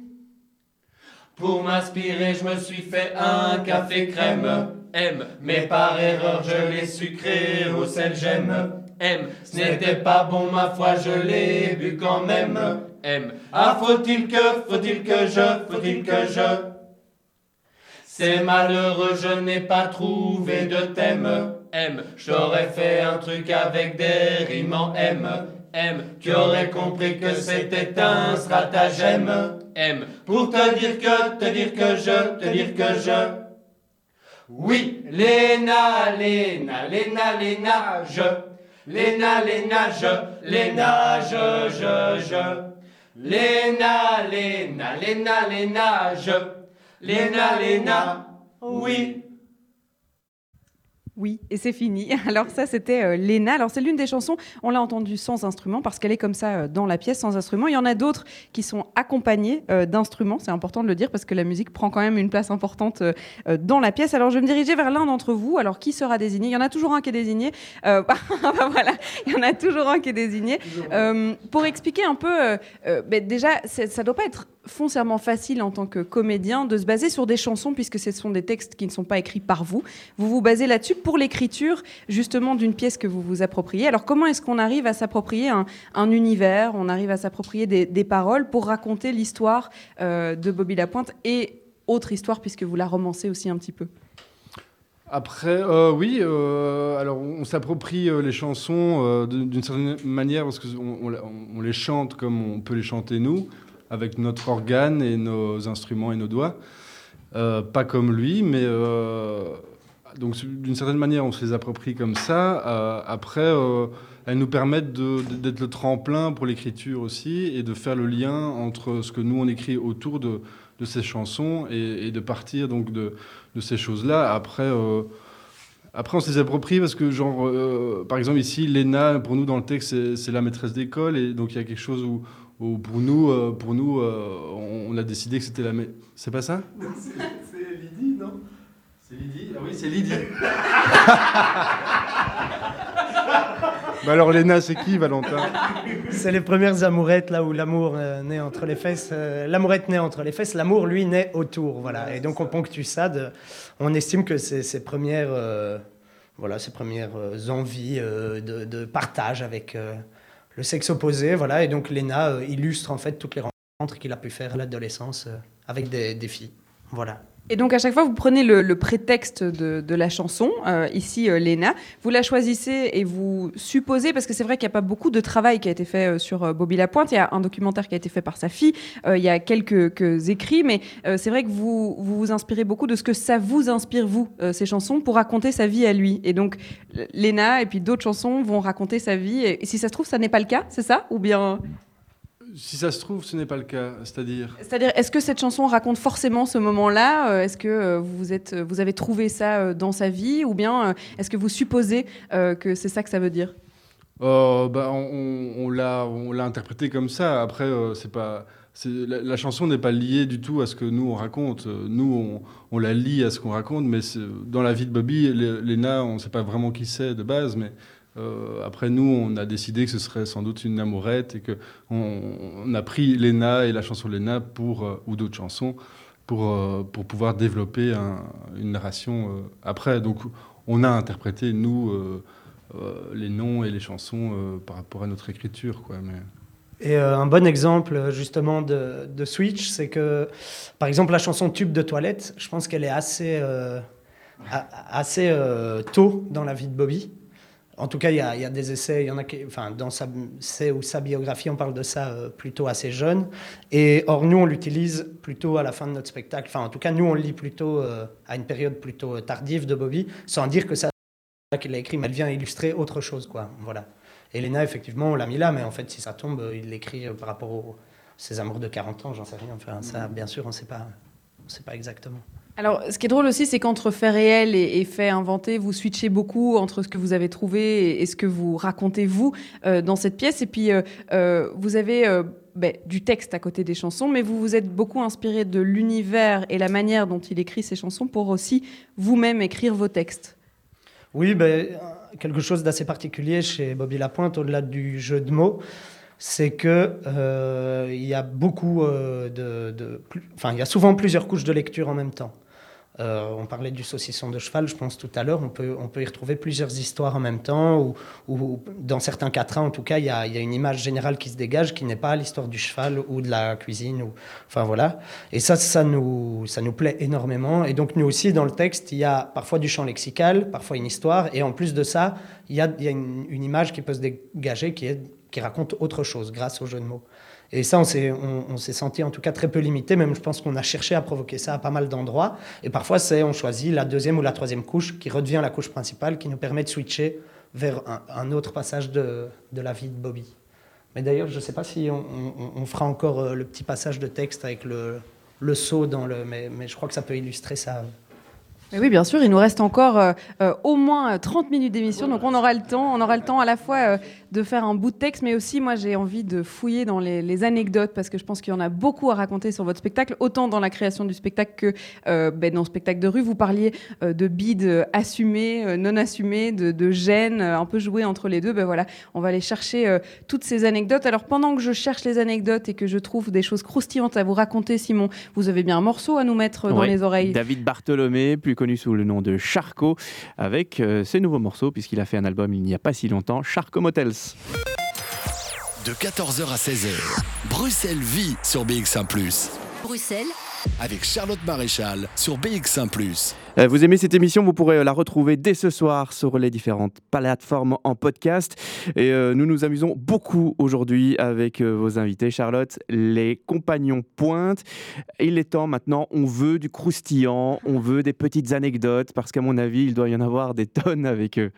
Pour m'inspirer, je me suis fait un café crème. M. Mais par erreur, je l'ai sucré au sel j'aime. M. Ce n'était pas bon, ma foi, je l'ai bu quand même. M. Ah, faut-il que, faut-il que je, faut-il que je? C'est malheureux, je n'ai pas trouvé de thème. M. J'aurais fait un truc avec des rimes en M. M. Tu aurais compris que c'était un stratagème. M. Pour te dire que, te dire que je, te dire que je. Oui, Léna, Léna, Léna, Léna, je. Léna, Léna, je. Léna, je, je, je. Léna, Léna, Léna, Léna, je. Léna, Léna, oui. Oui, et c'est fini. (laughs) Alors ça, c'était euh, Léna. Alors c'est l'une des chansons, on l'a entendue sans instrument parce qu'elle est comme ça euh, dans la pièce sans instrument. Il y en a d'autres qui sont accompagnées euh, d'instruments, c'est important de le dire parce que la musique prend quand même une place importante euh, dans la pièce. Alors je vais me diriger vers l'un d'entre vous. Alors qui sera désigné? Il y en a toujours un qui est désigné. Euh, (laughs) bah, voilà, il y en a toujours un qui est désigné. Pour expliquer un peu, ben, déjà, ça doit pas être foncièrement facile en tant que comédien de se baser sur des chansons puisque ce sont des textes qui ne sont pas écrits par vous. Vous vous basez là-dessus pour l'écriture justement d'une pièce que vous vous appropriez. Alors comment est-ce qu'on arrive à s'approprier un, un univers, on arrive à s'approprier des, paroles pour raconter l'histoire euh, de Bobby Lapointe et autre histoire puisque vous la romancez aussi un petit peu? Après, euh, oui, euh, alors on, s'approprie les chansons d'une certaine manière parce qu'on on, on- on les chante comme on peut les chanter nous, avec notre organe et nos instruments et nos doigts. Euh, pas comme lui, mais euh, donc d'une certaine manière on se les approprie comme ça. Euh, après, elles nous permettent d'être le tremplin pour l'écriture aussi et de faire le lien entre ce que nous on écrit autour de, ces chansons et, de partir donc de, ces choses-là. Après, après, on se les approprie parce que, genre, par exemple, ici, Léna, pour nous, dans le texte, c'est la maîtresse d'école. Et donc, il y a quelque chose où, où pour nous, euh, pour nous euh, on, on a décidé que c'était la. ma- C'est pas ça? C'est c'est Lydie? (laughs) bah alors Léna, c'est qui Valentin? C'est les premières amourettes là où l'amour euh, naît entre les fesses. euh, L'amourette naît entre les fesses, l'amour lui naît autour. Voilà. Et donc on ponctue ça. De, on estime que c'est ses premières, euh, voilà, ses premières euh, envies euh, de, de partage avec euh, le sexe opposé. Voilà. Et donc Léna euh, illustre en fait toutes les rencontres qu'il a pu faire à l'adolescence euh, avec des, des filles. Voilà. Et donc à chaque fois, vous prenez le, le prétexte de, de la chanson, euh, ici euh, Léna, vous la choisissez et vous supposez, parce que c'est vrai qu'il n'y a pas beaucoup de travail qui a été fait euh, sur euh, Bobby Lapointe, il y a un documentaire qui a été fait par sa fille, euh, il y a quelques, quelques écrits, mais c'est vrai que vous, vous vous inspirez beaucoup de ce que ça vous inspire, vous, ces chansons, pour raconter sa vie à lui. Et donc Léna et puis d'autres chansons vont raconter sa vie, et, et si ça se trouve, ça n'est pas le cas, c'est ça? Ou bien... Si ça se trouve, ce n'est pas le cas. C'est-à-dire C'est-à-dire, est-ce que cette chanson raconte forcément ce moment-là Euh, Est-ce que euh, vous, êtes, vous avez trouvé ça euh, dans sa vie Ou bien est-ce que vous supposez que c'est ça que ça veut dire? Euh, bah, on, on l'a, on l'a interprété comme ça. Après, euh, c'est pas, c'est, la, la chanson n'est pas liée du tout à ce que nous on raconte. Nous, on, on la lie à ce qu'on raconte, mais dans la vie de Bobby, Lé- Léna, on ne sait pas vraiment qui c'est de base, mais euh, après nous, on a décidé que ce serait sans doute une amourette et que on, a pris Léna et la chanson Léna pour euh, ou d'autres chansons pour euh, pour pouvoir développer un- une narration après. Donc, on a interprété nous. les noms et les chansons par rapport à notre écriture. Quoi, mais... Et un bon exemple justement de, Switch, c'est que par exemple la chanson Tube de toilette, je pense qu'elle est assez, assez tôt dans la vie de Bobby. En tout cas, il y, a il y a des essais, il y en a qui, enfin, dans sa, ou sa biographie, on parle de ça euh, plutôt assez jeune. Et or, nous, on l'utilise plutôt à la fin de notre spectacle. Enfin, en tout cas, nous, on le lit plutôt euh, à une période plutôt euh, tardive de Bobby, sans dire que ça qu'il a écrit, mais elle vient illustrer autre chose, quoi. Voilà. Elena, effectivement, on l'a mis là, mais en fait, si ça tombe, il l'écrit par rapport aux ses amours de 40 ans, j'en sais rien. Enfin, ça, bien sûr, on ne sait pas exactement. Alors, ce qui est drôle aussi, c'est qu'entre fait réel et, et fait inventé, vous switchez beaucoup entre ce que vous avez trouvé et, ce que vous racontez, vous, euh, dans cette pièce. Et puis, euh, euh, vous avez ben, du texte à côté des chansons, mais vous vous êtes beaucoup inspiré de l'univers et la manière dont il écrit ses chansons pour aussi vous-même écrire vos textes. Oui, ben, quelque chose d'assez particulier chez Bobby Lapointe, au-delà du jeu de mots, c'est que il y a beaucoup de, enfin, il y a souvent plusieurs couches de lecture en même temps. Euh, on parlait du saucisson de cheval, je pense tout à l'heure. On peut, on peut y retrouver plusieurs histoires en même temps, ou, dans certains quatrains, en tout cas, il y, a, une image générale qui se dégage, qui n'est pas l'histoire du cheval ou de la cuisine. Ou, enfin voilà. Et ça, ça nous, ça nous plaît énormément. Et donc nous aussi, dans le texte, il y a parfois du champ lexical, parfois une histoire, et en plus de ça, il y a, une, image qui peut se dégager, qui, qui raconte autre chose grâce au jeu de mots. Et ça, on s'est, senti en tout cas très peu limité. Même, je pense qu'on a cherché à provoquer ça à pas mal d'endroits. Et parfois, c'est on choisit la deuxième ou la troisième couche qui redevient la couche principale, qui nous permet de switcher vers un, autre passage de, de la vie de Bobby. Mais d'ailleurs, je ne sais pas si on, fera encore euh, le petit passage de texte avec le, le saut dans le. Mais, je crois que ça peut illustrer ça. Oui, bien sûr, il nous reste encore euh, euh, au moins euh, 30 minutes d'émission, donc on aura le temps. On aura le temps à la fois de faire un bout de texte, mais aussi, moi, j'ai envie de fouiller dans les, les anecdotes parce que je pense qu'il y en a beaucoup à raconter sur votre spectacle, autant dans la création du spectacle que euh, ben, dans le spectacle de rue. Vous parliez euh, de bides euh, assumés, euh, non assumés, de, de gêne, un peu joué entre les deux. Ben voilà, on va aller chercher toutes ces anecdotes. Alors, pendant que je cherche les anecdotes et que je trouve des choses croustillantes à vous raconter, Simon, vous avez bien un morceau à nous mettre dans Ouais. les oreilles. David Bartholomé, plus connu sous le nom de Charcot, avec ses nouveaux morceaux, puisqu'il a fait un album il n'y a pas si longtemps, Charcot Motels. De 14h à 16h, Bruxelles vit sur BX1 ⁇ Bruxelles, avec Charlotte Maréchal sur BX1 ⁇ Euh, Vous aimez cette émission, vous pourrez euh, la retrouver dès ce soir sur les différentes plateformes en podcast. Et euh, nous nous amusons beaucoup aujourd'hui avec euh, vos invités, Charlotte, les compagnons pointe. Il est temps maintenant, on veut du croustillant, on veut des petites anecdotes, parce qu'à mon avis, il doit y en avoir des tonnes avec eux.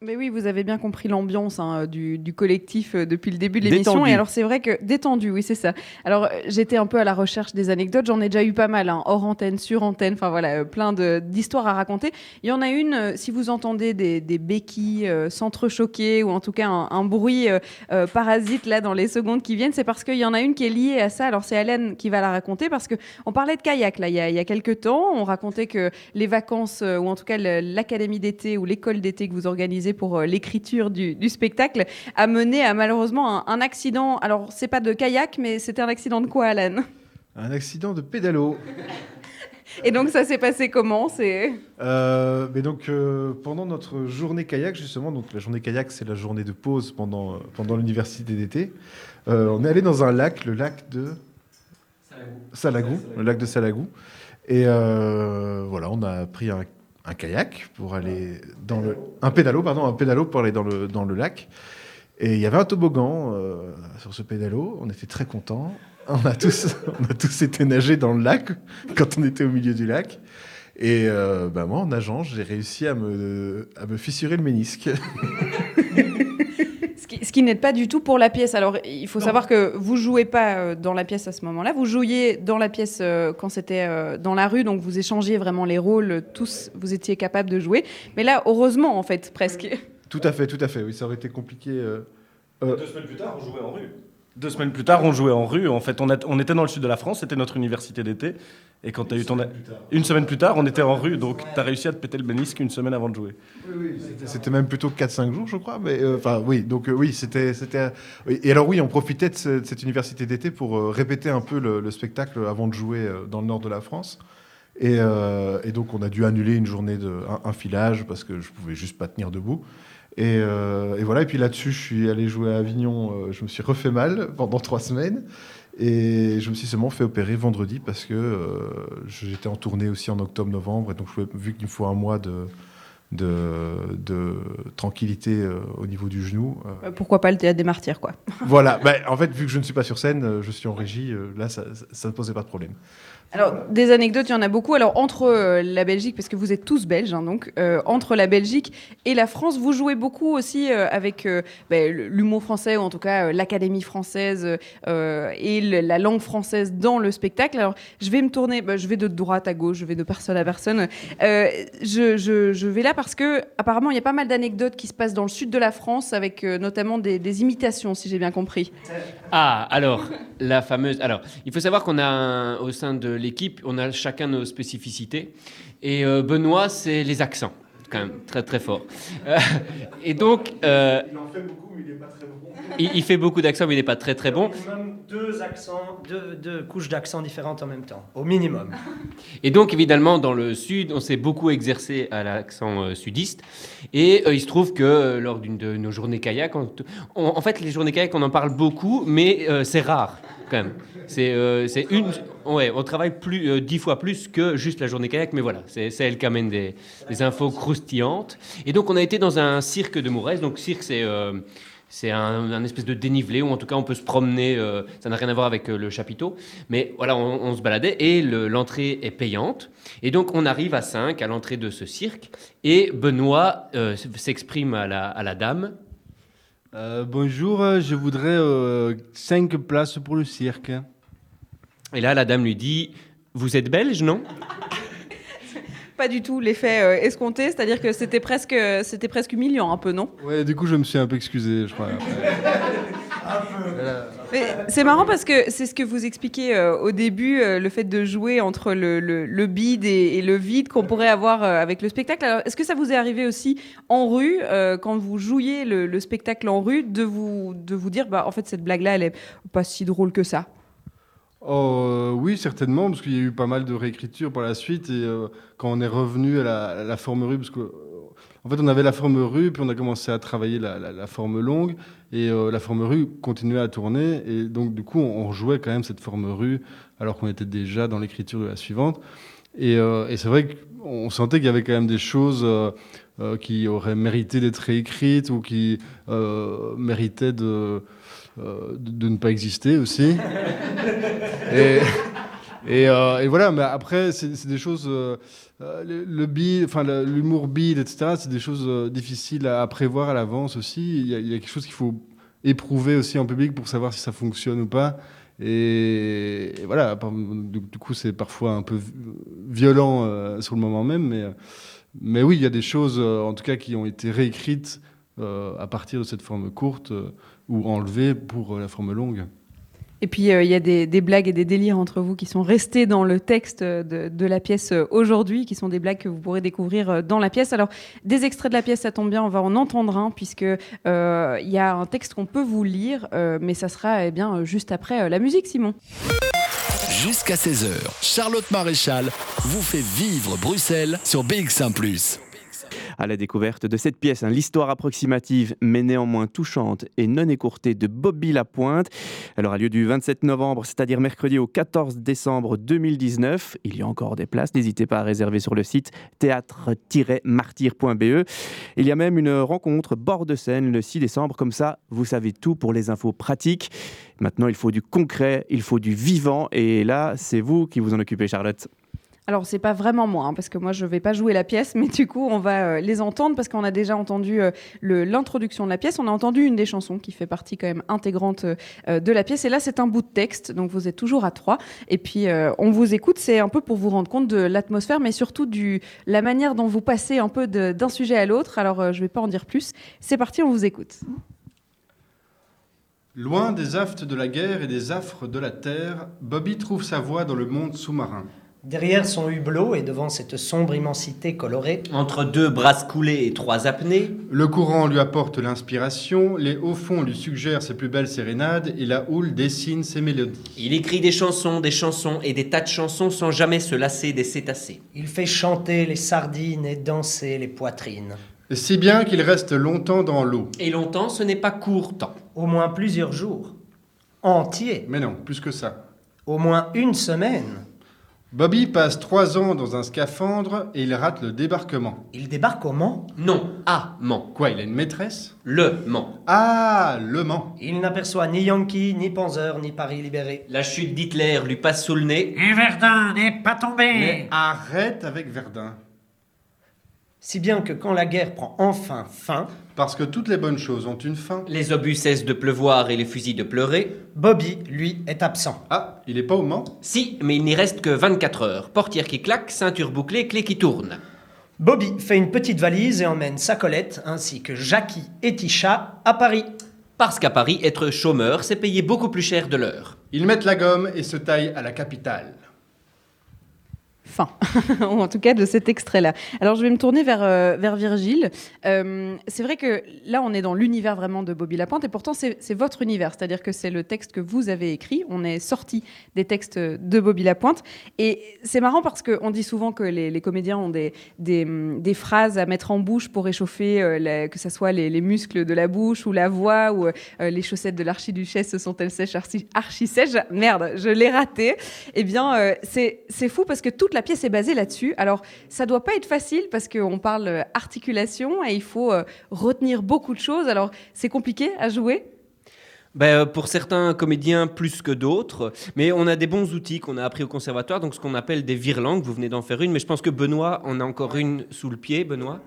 Mais oui, vous avez bien compris l'ambiance hein, du, du, collectif euh, depuis le début de l'émission. Et alors, c'est vrai que détendu, oui, c'est ça. Alors, euh, j'étais un peu à la recherche des anecdotes. J'en ai déjà eu pas mal, hein, hors antenne, sur antenne. Enfin, voilà, euh, plein d'histoires à raconter. Il y en a une, euh, si vous entendez des, des béquilles s'entrechoquer ou en tout cas un, un bruit parasite là dans les secondes qui viennent, c'est parce qu'il y en a une qui est liée à ça. Alors, c'est Hélène qui va la raconter parce que on parlait de kayak là il y a, il y a quelques temps. On racontait que les vacances, ou en tout cas l'académie d'été ou l'école d'été que vous organisez pour euh, l'écriture du, du spectacle, a mené à malheureusement un, un accident. Alors, c'est pas de kayak, mais c'était un accident de quoi, Alan? Un accident de pédalo. Et donc, ça s'est passé comment? C'est Euh, mais donc, euh, pendant notre journée kayak, justement, donc la journée kayak, c'est la journée de pause pendant, euh, pendant l'université d'été, euh, on est allé dans un lac, le lac de Salagou, le lac de Salagou. Et euh, voilà, on a pris un, un kayak pour aller dans le. Un pédalo, pardon, un pédalo pour aller dans le, dans le lac. Et il y avait un toboggan euh, sur ce pédalo, on était très contents. On a, tous, (laughs) on a tous été nager dans le lac quand on était au milieu du lac. Et euh, bah, moi, en nageant, j'ai réussi à me, à me fissurer le ménisque. (laughs) ce qui, n'aide pas du tout pour la pièce. Alors, il faut savoir que vous jouez pas euh, dans la pièce à ce moment-là. Vous jouiez dans la pièce euh, quand c'était euh, dans la rue, donc vous échangiez vraiment les rôles. Tous, vous étiez capables de jouer. Mais là, heureusement, en fait, presque. Tout à fait, tout à fait. Oui, ça aurait été compliqué. euh, Deux semaines plus tard, on jouait en rue. Deux semaines plus tard, on jouait en rue. En fait, on, a- on était dans le sud de la France, c'était notre université d'été. Et quand tu as eu ton. Une semaine plus tard, on était en rue, donc tu as réussi à te péter le ménisque une semaine avant de jouer. C'était même plutôt 4-5 jours, je crois. Mais euh, enfin, oui. Donc euh, oui, c'était, c'était. oui. Et alors oui, on profitait de, ce- de cette université d'été pour euh, répéter un peu le, le spectacle avant de jouer euh, dans le nord de la France. Et, euh, et donc on a dû annuler une journée de un, un filage parce que je pouvais juste pas tenir debout. Et, euh, et voilà. Et puis là-dessus, je suis allé jouer à Avignon. euh, je me suis refait mal pendant trois semaines. Et je me suis seulement fait opérer vendredi parce que euh, j'étais en tournée aussi en octobre-novembre. Et donc, je- vu qu'il me faut un mois de, de, de tranquillité euh, au niveau du genou. euh, Pourquoi pas le théâtre des martyrs, quoi. voilà. Bah, en fait, vu que je ne suis pas sur scène, je suis en régie. là, ça ne posait pas de problème. Alors, des anecdotes, il y en a beaucoup. Alors, entre euh, la Belgique, parce que vous êtes tous belges, hein, donc, euh, entre la Belgique et la France, vous jouez beaucoup aussi euh, avec ben, l'humour français, ou en tout cas l'Académie française et la langue française dans le spectacle. Alors, je vais me tourner, ben, je vais de droite à gauche, je vais de personne à personne. Je, vais là parce que, apparemment, il y a pas mal d'anecdotes qui se passent dans le sud de la France, avec notamment des, imitations, si j'ai bien compris. Ah, alors, la fameuse. Alors, il faut savoir qu'on a au sein de l'équipe, on a chacun nos spécificités. Et euh, Benoît, c'est les accents, quand même, très très fort. Euh, et donc, euh, Il en fait beaucoup, mais il n'est pas très bon. il, il fait beaucoup d'accents, mais il n'est pas très très bon. Deux accents, deux, deux couches d'accents différentes en même temps, au minimum. Et donc, évidemment, dans le sud, on s'est beaucoup exercé à l'accent euh, sudiste. Et euh, il se trouve que euh, lors d'une de nos journées kayak, on- on- en fait, les journées kayak, on en parle beaucoup, mais euh, c'est rare, quand même. Euh, c'est une. Ouais, on travaille plus, euh, dix fois plus que juste la journée kayak, mais voilà, c'est elle qui amène des, des infos croustillantes. Et donc, on a été dans un cirque de Mourez. Donc, cirque, c'est. euh, c'est un, espèce de dénivelé où en tout cas on peut se promener, ça n'a rien à voir avec le chapiteau, mais voilà, on, se baladait et le- l'entrée est payante. Et donc on arrive à 5 à l'entrée de ce cirque et Benoît s'exprime à la, à la dame. Euh, bonjour, euh, je voudrais 5 places pour le cirque. Et là la dame lui dit Vous êtes belge, non? Pas du tout l'effet euh, escompté, c'est-à-dire que c'était presque, c'était presque humiliant un peu, non? Ouais, du coup, je me suis un peu excusé, je crois. (laughs) C'est marrant parce que c'est ce que vous expliquez euh, au début, euh, le fait de jouer entre le, le- bide et, le vide qu'on pourrait avoir euh, avec le spectacle. Est-ce que ça vous est arrivé aussi en rue, quand vous jouiez le, le spectacle en rue, de vous, dire, bah, en fait, cette blague-là, elle est pas si drôle que ça? Oh, oui, certainement, parce qu'il y a eu pas mal de réécriture par la suite. Et quand on est revenu à la, à forme rue, parce que, en fait, on avait la forme rue, puis on a commencé à travailler la, la- la forme longue, et euh, la forme rue continuait à tourner. Et donc, du coup, on, on rejouait quand même cette forme rue, alors qu'on était déjà dans l'écriture de la suivante. Et, euh, et c'est vrai qu'on sentait qu'il y avait quand même des choses euh, euh, qui auraient mérité d'être réécrites ou qui euh, méritaient de, euh, de, de ne pas exister aussi. (laughs) Et, Et, euh, et voilà, mais après, c'est des choses. euh, euh, le, le l'humour bide, etc. C'est des choses difficiles à, prévoir à l'avance aussi. Il y, a, quelque chose qu'il faut éprouver aussi en public pour savoir si ça fonctionne ou pas. Et, voilà, du, du coup, c'est parfois un peu vi- violent sur le moment même, mais, mais oui, il y a des choses, en tout cas, qui ont été réécrites à partir de cette forme courte ou enlevées pour la forme longue. Et puis, euh, il y a des, blagues et des délires entre vous qui sont restés dans le texte de, de la pièce euh, aujourd'hui, qui sont des blagues que vous pourrez découvrir euh, dans la pièce. Alors, des extraits de la pièce, ça tombe bien, on va en entendre un, puisque euh, il y a un texte qu'on peut vous lire, euh, mais ça sera eh bien, euh, juste après euh, la musique, Simon. Jusqu'à 16h, Charlotte Maréchal vous fait vivre Bruxelles sur BX1 ⁇ à la découverte de cette pièce, hein, l'histoire approximative mais néanmoins touchante et non écourtée de Bobby Lapointe. Elle aura lieu du 27 novembre, c'est-à-dire mercredi au 14 décembre 2019. Il y a encore des places, n'hésitez pas à réserver sur le site théâtre-martyr.be. Il y a même une rencontre bord de scène le 6 décembre, comme ça vous savez tout pour les infos pratiques. Maintenant il faut du concret, il faut du vivant et là c'est vous qui vous en occupez Charlotte. Alors, c'est pas vraiment moi, hein, parce que moi, je vais pas jouer la pièce, mais du coup, on va euh, les entendre parce qu'on a déjà entendu euh, l'introduction de la pièce. On a entendu une des chansons qui fait partie quand même intégrante euh, de la pièce. Et là, c'est un bout de texte, donc vous êtes toujours à trois. Et puis, on vous écoute. C'est un peu pour vous rendre compte de l'atmosphère, mais surtout du la manière dont vous passez un peu de- d'un sujet à l'autre. Alors, je vais pas en dire plus. C'est parti, on vous écoute. Loin des aftes de la guerre et des affres de la terre, Bobby trouve sa voie dans le monde sous-marin. Derrière son hublot et devant cette sombre immensité colorée, Entre deux brasses coulées et trois apnées, Le courant lui apporte l'inspiration, les hauts fonds lui suggèrent ses plus belles sérénades et la houle dessine ses mélodies. il écrit des chansons, des chansons et des tas de chansons sans jamais se lasser des cétacés. il fait chanter les sardines et danser les poitrines. Si bien qu'il reste longtemps dans l'eau. Et longtemps, ce n'est pas court temps. Au moins plusieurs jours. Entiers. Mais non, plus que ça. Au moins une semaine. Bobby passe trois ans dans un scaphandre et il rate le débarquement. Il débarque au Mans. Non, à Mans. Quoi, il a une maîtresse? Le Mans. Ah, le Mans. Il n'aperçoit ni Yankee, ni Panzer, ni Paris libéré. La chute d'Hitler lui passe sous le nez. Et Verdun n'est pas tombé. Mais arrête avec Verdun. Si bien que quand la guerre prend enfin fin, Parce que toutes les bonnes choses ont une fin. Les obus cessent de pleuvoir et les fusils de pleurer. Bobby, lui, est absent. Ah, il est pas au Mans? Si, mais il n'y reste que 24 heures. Portière qui claque, ceinture bouclée, clé qui tourne. Bobby fait une petite valise et emmène sa Colette ainsi que Jackie et Tisha à Paris. Parce qu'à Paris, être chômeur, c'est payer beaucoup plus cher de l'heure. Ils mettent la gomme et se taillent à la capitale. Fin, (laughs) ou en tout cas de cet extrait-là. Alors je vais me tourner vers, euh, Virgile. Euh, c'est vrai que là, on est dans l'univers vraiment de Bobby Lapointe, et pourtant c'est votre univers, c'est-à-dire que c'est le texte que vous avez écrit. On est sorti des textes de Bobby Lapointe, et c'est marrant parce qu'on dit souvent que les, comédiens ont des, phrases à mettre en bouche pour réchauffer, euh, que ce soit les, les muscles de la bouche ou la voix, ou les chaussettes de l'archiduchesse sont-elles sèches, archi, archi sèches. Merde, je l'ai raté. Eh bien, c'est c'est fou parce que toute la pièce est basée là-dessus. Alors, ça doit pas être facile parce qu'on parle euh, articulation et il faut euh, retenir beaucoup de choses. Alors, c'est compliqué à jouer? Ben, euh, pour certains comédiens plus que d'autres, mais on a des bons outils qu'on a appris au conservatoire, donc ce qu'on appelle des virelangues, vous venez d'en faire une, mais je pense que Benoît en a encore une sous le pied, Benoît?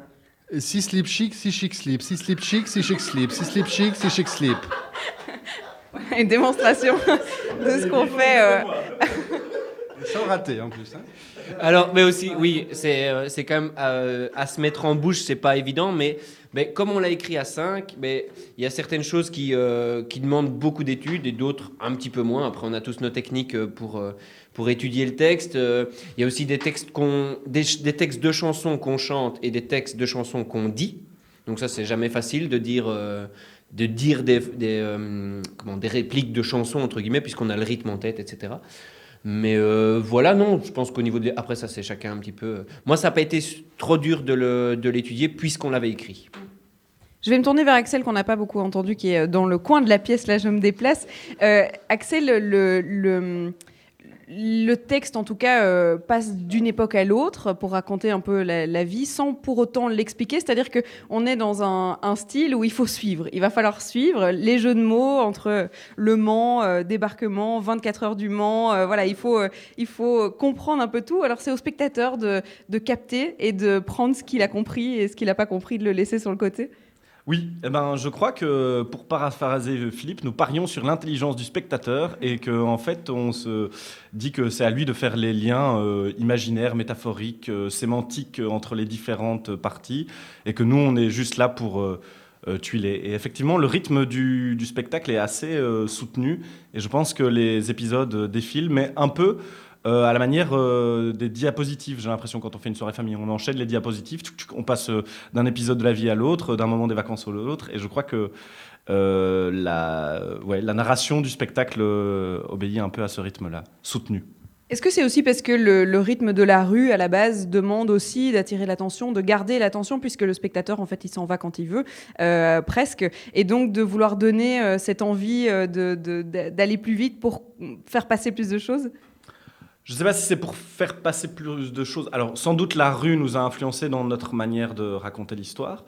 Si slip chic, si chic slip. Si slip chic, si chic slip. Si slip chic, si chic slip. (laughs) Une démonstration de ce qu'on fait. euh, Sans rater en plus. hein. Alors, mais aussi, oui, c'est euh, c'est quand même euh, à se mettre en bouche, c'est pas évident, mais, mais comme on l'a écrit à 5, mais il y a certaines choses qui, euh, qui demandent beaucoup d'études et d'autres un petit peu moins. Après, on a tous nos techniques pour, pour étudier le texte. Il y a aussi des textes, des, textes de chansons qu'on chante et des textes de chansons qu'on dit. Donc ça, c'est jamais facile de dire, de dire des, des, comment, des répliques de chansons, entre guillemets, puisqu'on a le rythme en tête, etc. Mais euh, voilà, non, je pense qu'au niveau de... Après, ça, c'est chacun un petit peu... euh, Moi, ça n'a pas été trop dur de, l'étudier, puisqu'on l'avait écrit. Je vais me tourner vers Axel qu'on n'a pas beaucoup entendu, qui est dans le coin de la pièce. Là, je me déplace. Euh, Axel, le, le texte, en tout cas, euh, passe d'une époque à l'autre pour raconter un peu la, vie sans pour autant l'expliquer. C'est-à-dire qu'on est dans un, style où il faut suivre. Il va falloir suivre les jeux de mots entre Le Mans, euh, débarquement, 24 heures du Mans. Euh, voilà, il faut, il faut comprendre un peu tout. Alors c'est au spectateur de, de capter et de prendre ce qu'il a compris et ce qu'il n'a pas compris, de le laisser sur le côté. Oui, eh ben, je crois que pour paraphraser Philippe, nous parions sur l'intelligence du spectateur et qu'en en fait, on se dit que c'est à lui de faire les liens euh, imaginaires, métaphoriques, euh, sémantiques euh, entre les différentes parties et que nous, on est juste là pour tuiler. Et effectivement, le rythme du, du spectacle est assez soutenu et je pense que les épisodes défilent, mais un peu euh, à la manière euh, des diapositives. J'ai l'impression quand on fait une soirée famille, on enchaîne les diapositives, on passe euh, d'un épisode de la vie à l'autre, d'un moment des vacances à l'autre, et je crois que la, narration du spectacle obéit un peu à ce rythme-là, soutenu. Est-ce que c'est aussi parce que le, rythme de la rue, à la base, demande aussi d'attirer l'attention, de garder l'attention, puisque le spectateur, en fait, il s'en va quand il veut, presque, et donc de vouloir donner cette envie d'aller plus vite pour faire passer plus de choses? Je ne sais pas si c'est pour faire passer plus de choses. Alors, sans doute, la rue nous a influencé dans notre manière de raconter l'histoire.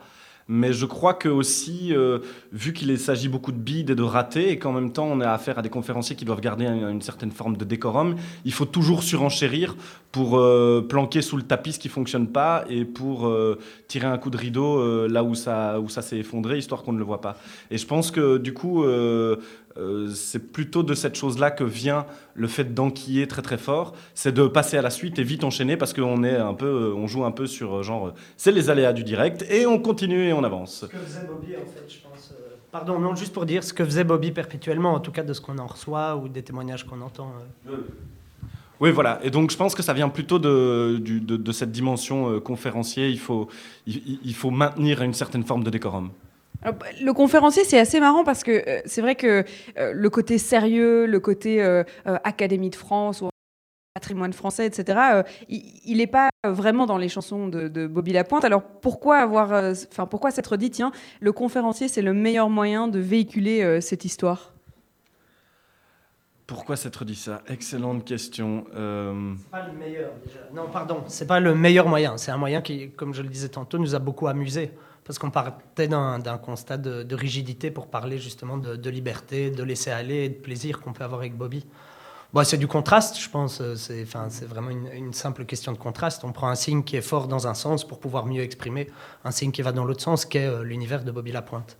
Mais je crois que aussi, euh, vu qu'il s'agit beaucoup de bides et de ratés, et qu'en même temps on a affaire à des conférenciers qui doivent garder une, certaine forme de décorum, il faut toujours surenchérir pour euh, planquer sous le tapis ce qui fonctionne pas et pour euh, tirer un coup de rideau là où ça, où ça s'est effondré, histoire qu'on ne le voit pas. Et je pense que du coup, euh, c'est plutôt de cette chose-là que vient le fait d'enquiller très très fort, c'est de passer à la suite et vite enchaîner parce qu'on est un peu, euh, on joue un peu sur euh, genre, c'est les aléas du direct et on continue et on avance. Ce que faisait Bobby en fait, je pense. Pardon, non, juste pour dire ce que faisait Bobby perpétuellement, en tout cas de ce qu'on en reçoit ou des témoignages qu'on entend. Oui, voilà. Et donc, je pense que ça vient plutôt de, de, cette dimension conférencier. Il faut, il faut maintenir une certaine forme de décorum. Le conférencier, c'est assez marrant parce que euh, c'est vrai que euh, le côté sérieux, le côté euh, Académie de France ou patrimoine français, etc., il n'est pas vraiment dans les chansons de, Bobby Lapointe. Alors pourquoi avoir, enfin pourquoi s'être dit, tiens, le conférencier, c'est le meilleur moyen de véhiculer cette histoire? Pourquoi s'être dit ça? Excellente question. C'est pas le meilleur déjà. Non, pardon, c'est pas le meilleur moyen. C'est un moyen qui, comme je le disais tantôt, nous a beaucoup amusés parce qu'on partait d'un constat de, rigidité pour parler justement de, liberté, de laisser aller et de plaisir qu'on peut avoir avec Bobby. Bon, c'est du contraste, je pense. C'est enfin, vraiment une, simple question de contraste. On prend un signe qui est fort dans un sens pour pouvoir mieux exprimer un signe qui va dans l'autre sens, qui est euh, l'univers de Bobby Lapointe.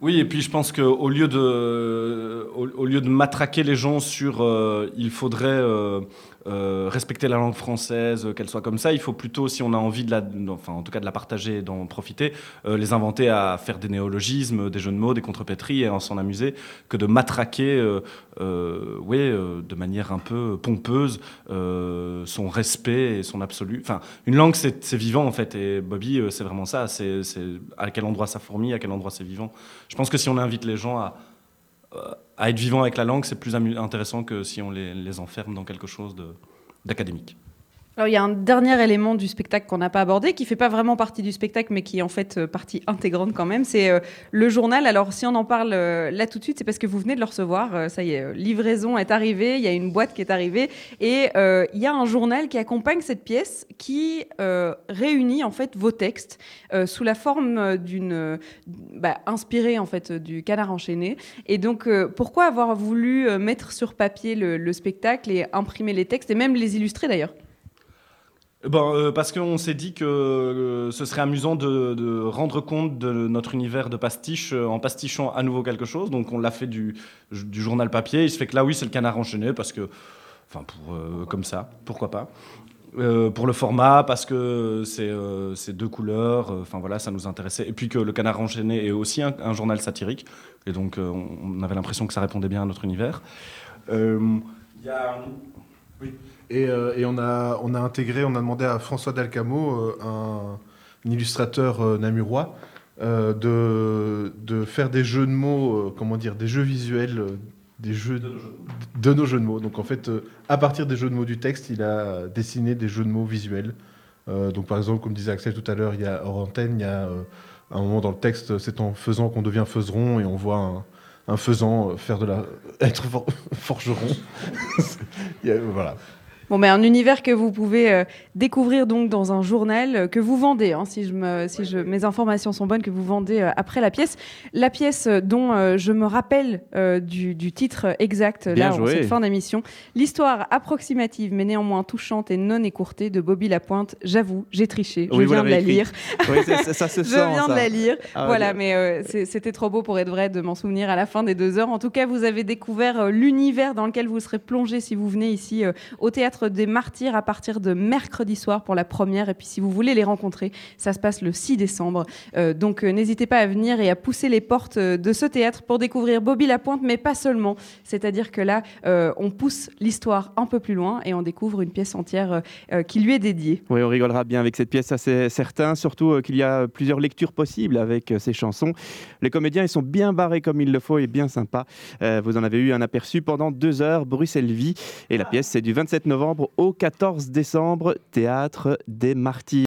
Oui, et puis je pense qu'au lieu, de, au, matraquer les gens sur euh, il faudrait euh, euh, respecter la langue française, euh, qu'elle soit comme ça. Il faut plutôt, si on a envie de la, enfin en tout cas de la partager et d'en profiter, euh, les inventer à faire des néologismes, des jeux de mots, des contrepétries et en s'en amuser, que de matraquer, oui, de manière un peu pompeuse, son respect et son absolu. Enfin, une langue, c'est vivant en fait. Et Bobby, c'est vraiment ça. C'est à quel endroit ça fourmille, à quel endroit c'est vivant. Je pense que si on invite les gens à à être vivant avec la langue, c'est plus intéressant que si on les, les enferme dans quelque chose d'académique. Alors, il y a un dernier élément du spectacle qu'on n'a pas abordé, qui fait pas vraiment partie du spectacle, mais qui est en fait euh, partie intégrante quand même. C'est euh, le journal. Alors, si on en parle euh, là tout de suite, c'est parce que vous venez de le recevoir. ça y est, livraison est arrivée. Il y a une boîte qui est arrivée, et il y a un journal qui accompagne cette pièce, qui réunit en fait vos textes sous la forme d'une bah, inspirée en fait du Canard enchaîné. Et donc, pourquoi avoir voulu mettre sur papier le spectacle et imprimer les textes et même les illustrer d'ailleurs? Bon, euh, parce qu'on s'est dit que euh, ce serait amusant de, rendre compte de notre univers de pastiche euh, en pastichant à nouveau quelque chose. Donc on l'a fait du, journal papier. Il se fait que là, oui, c'est le canard enchaîné parce que, enfin, pour, comme ça, pourquoi pas. pour le format, parce que c'est deux couleurs, enfin voilà, ça nous intéressait. Et puis que le canard enchaîné est aussi un, journal satirique. Et donc on, avait l'impression que ça répondait bien à notre univers. Il y a. Oui. Euh, et, on, a, on a intégré, on a demandé à François Dalcamo, euh, un, illustrateur euh, namurois, de, de, faire des jeux de mots, comment dire, des jeux visuels, des jeux de nos, jeux de mots. Donc en fait, à partir des jeux de mots du texte, il a dessiné des jeux de mots visuels. donc par exemple, comme disait Axel tout à l'heure, il y a hors antenne, il y a un moment dans le texte, c'est en faisant qu'on devient faiseron et on voit un faisan euh, faire de la (laughs) être for- forgeron. (laughs) Il y a- voilà. Bon, mais un univers que vous pouvez euh, découvrir donc dans un journal euh, que vous vendez, hein, si, je me, si je, mes informations sont bonnes, que vous vendez euh, après la pièce. La pièce dont je me rappelle du, du titre exact, Bien là, en joué. cette fin d'émission. L'histoire approximative, mais néanmoins touchante et non écourtée de Bobby Lapointe. J'avoue, j'ai triché. Je Oui, viens de la lire. (laughs) Oui, ça, ça- se Je sent. viens ça. de la lire. Ah, voilà, mais c'était trop beau pour être vrai de m'en souvenir à la fin des deux heures. En tout cas, vous avez découvert l'univers dans lequel vous serez plongé si vous venez ici au Théâtre des Martyrs à partir de mercredi soir pour la première. Et puis, si vous voulez les rencontrer, ça se passe le 6 décembre. Euh, donc, euh, n'hésitez pas à venir et à pousser les portes euh, de ce théâtre pour découvrir Bobby Lapointe, mais pas seulement. C'est-à-dire que là, on pousse l'histoire un peu plus loin et on découvre une pièce entière qui lui est dédiée. Oui, on rigolera bien avec cette pièce, ça c'est certain. Surtout qu'il y a plusieurs lectures possibles avec ces chansons. Les comédiens, ils sont bien barrés comme il le faut et bien sympas. Vous en avez eu un aperçu pendant deux heures, Bruxelles Vie. Et la pièce, c'est du 27 au 14 décembre, Théâtre des Martyrs.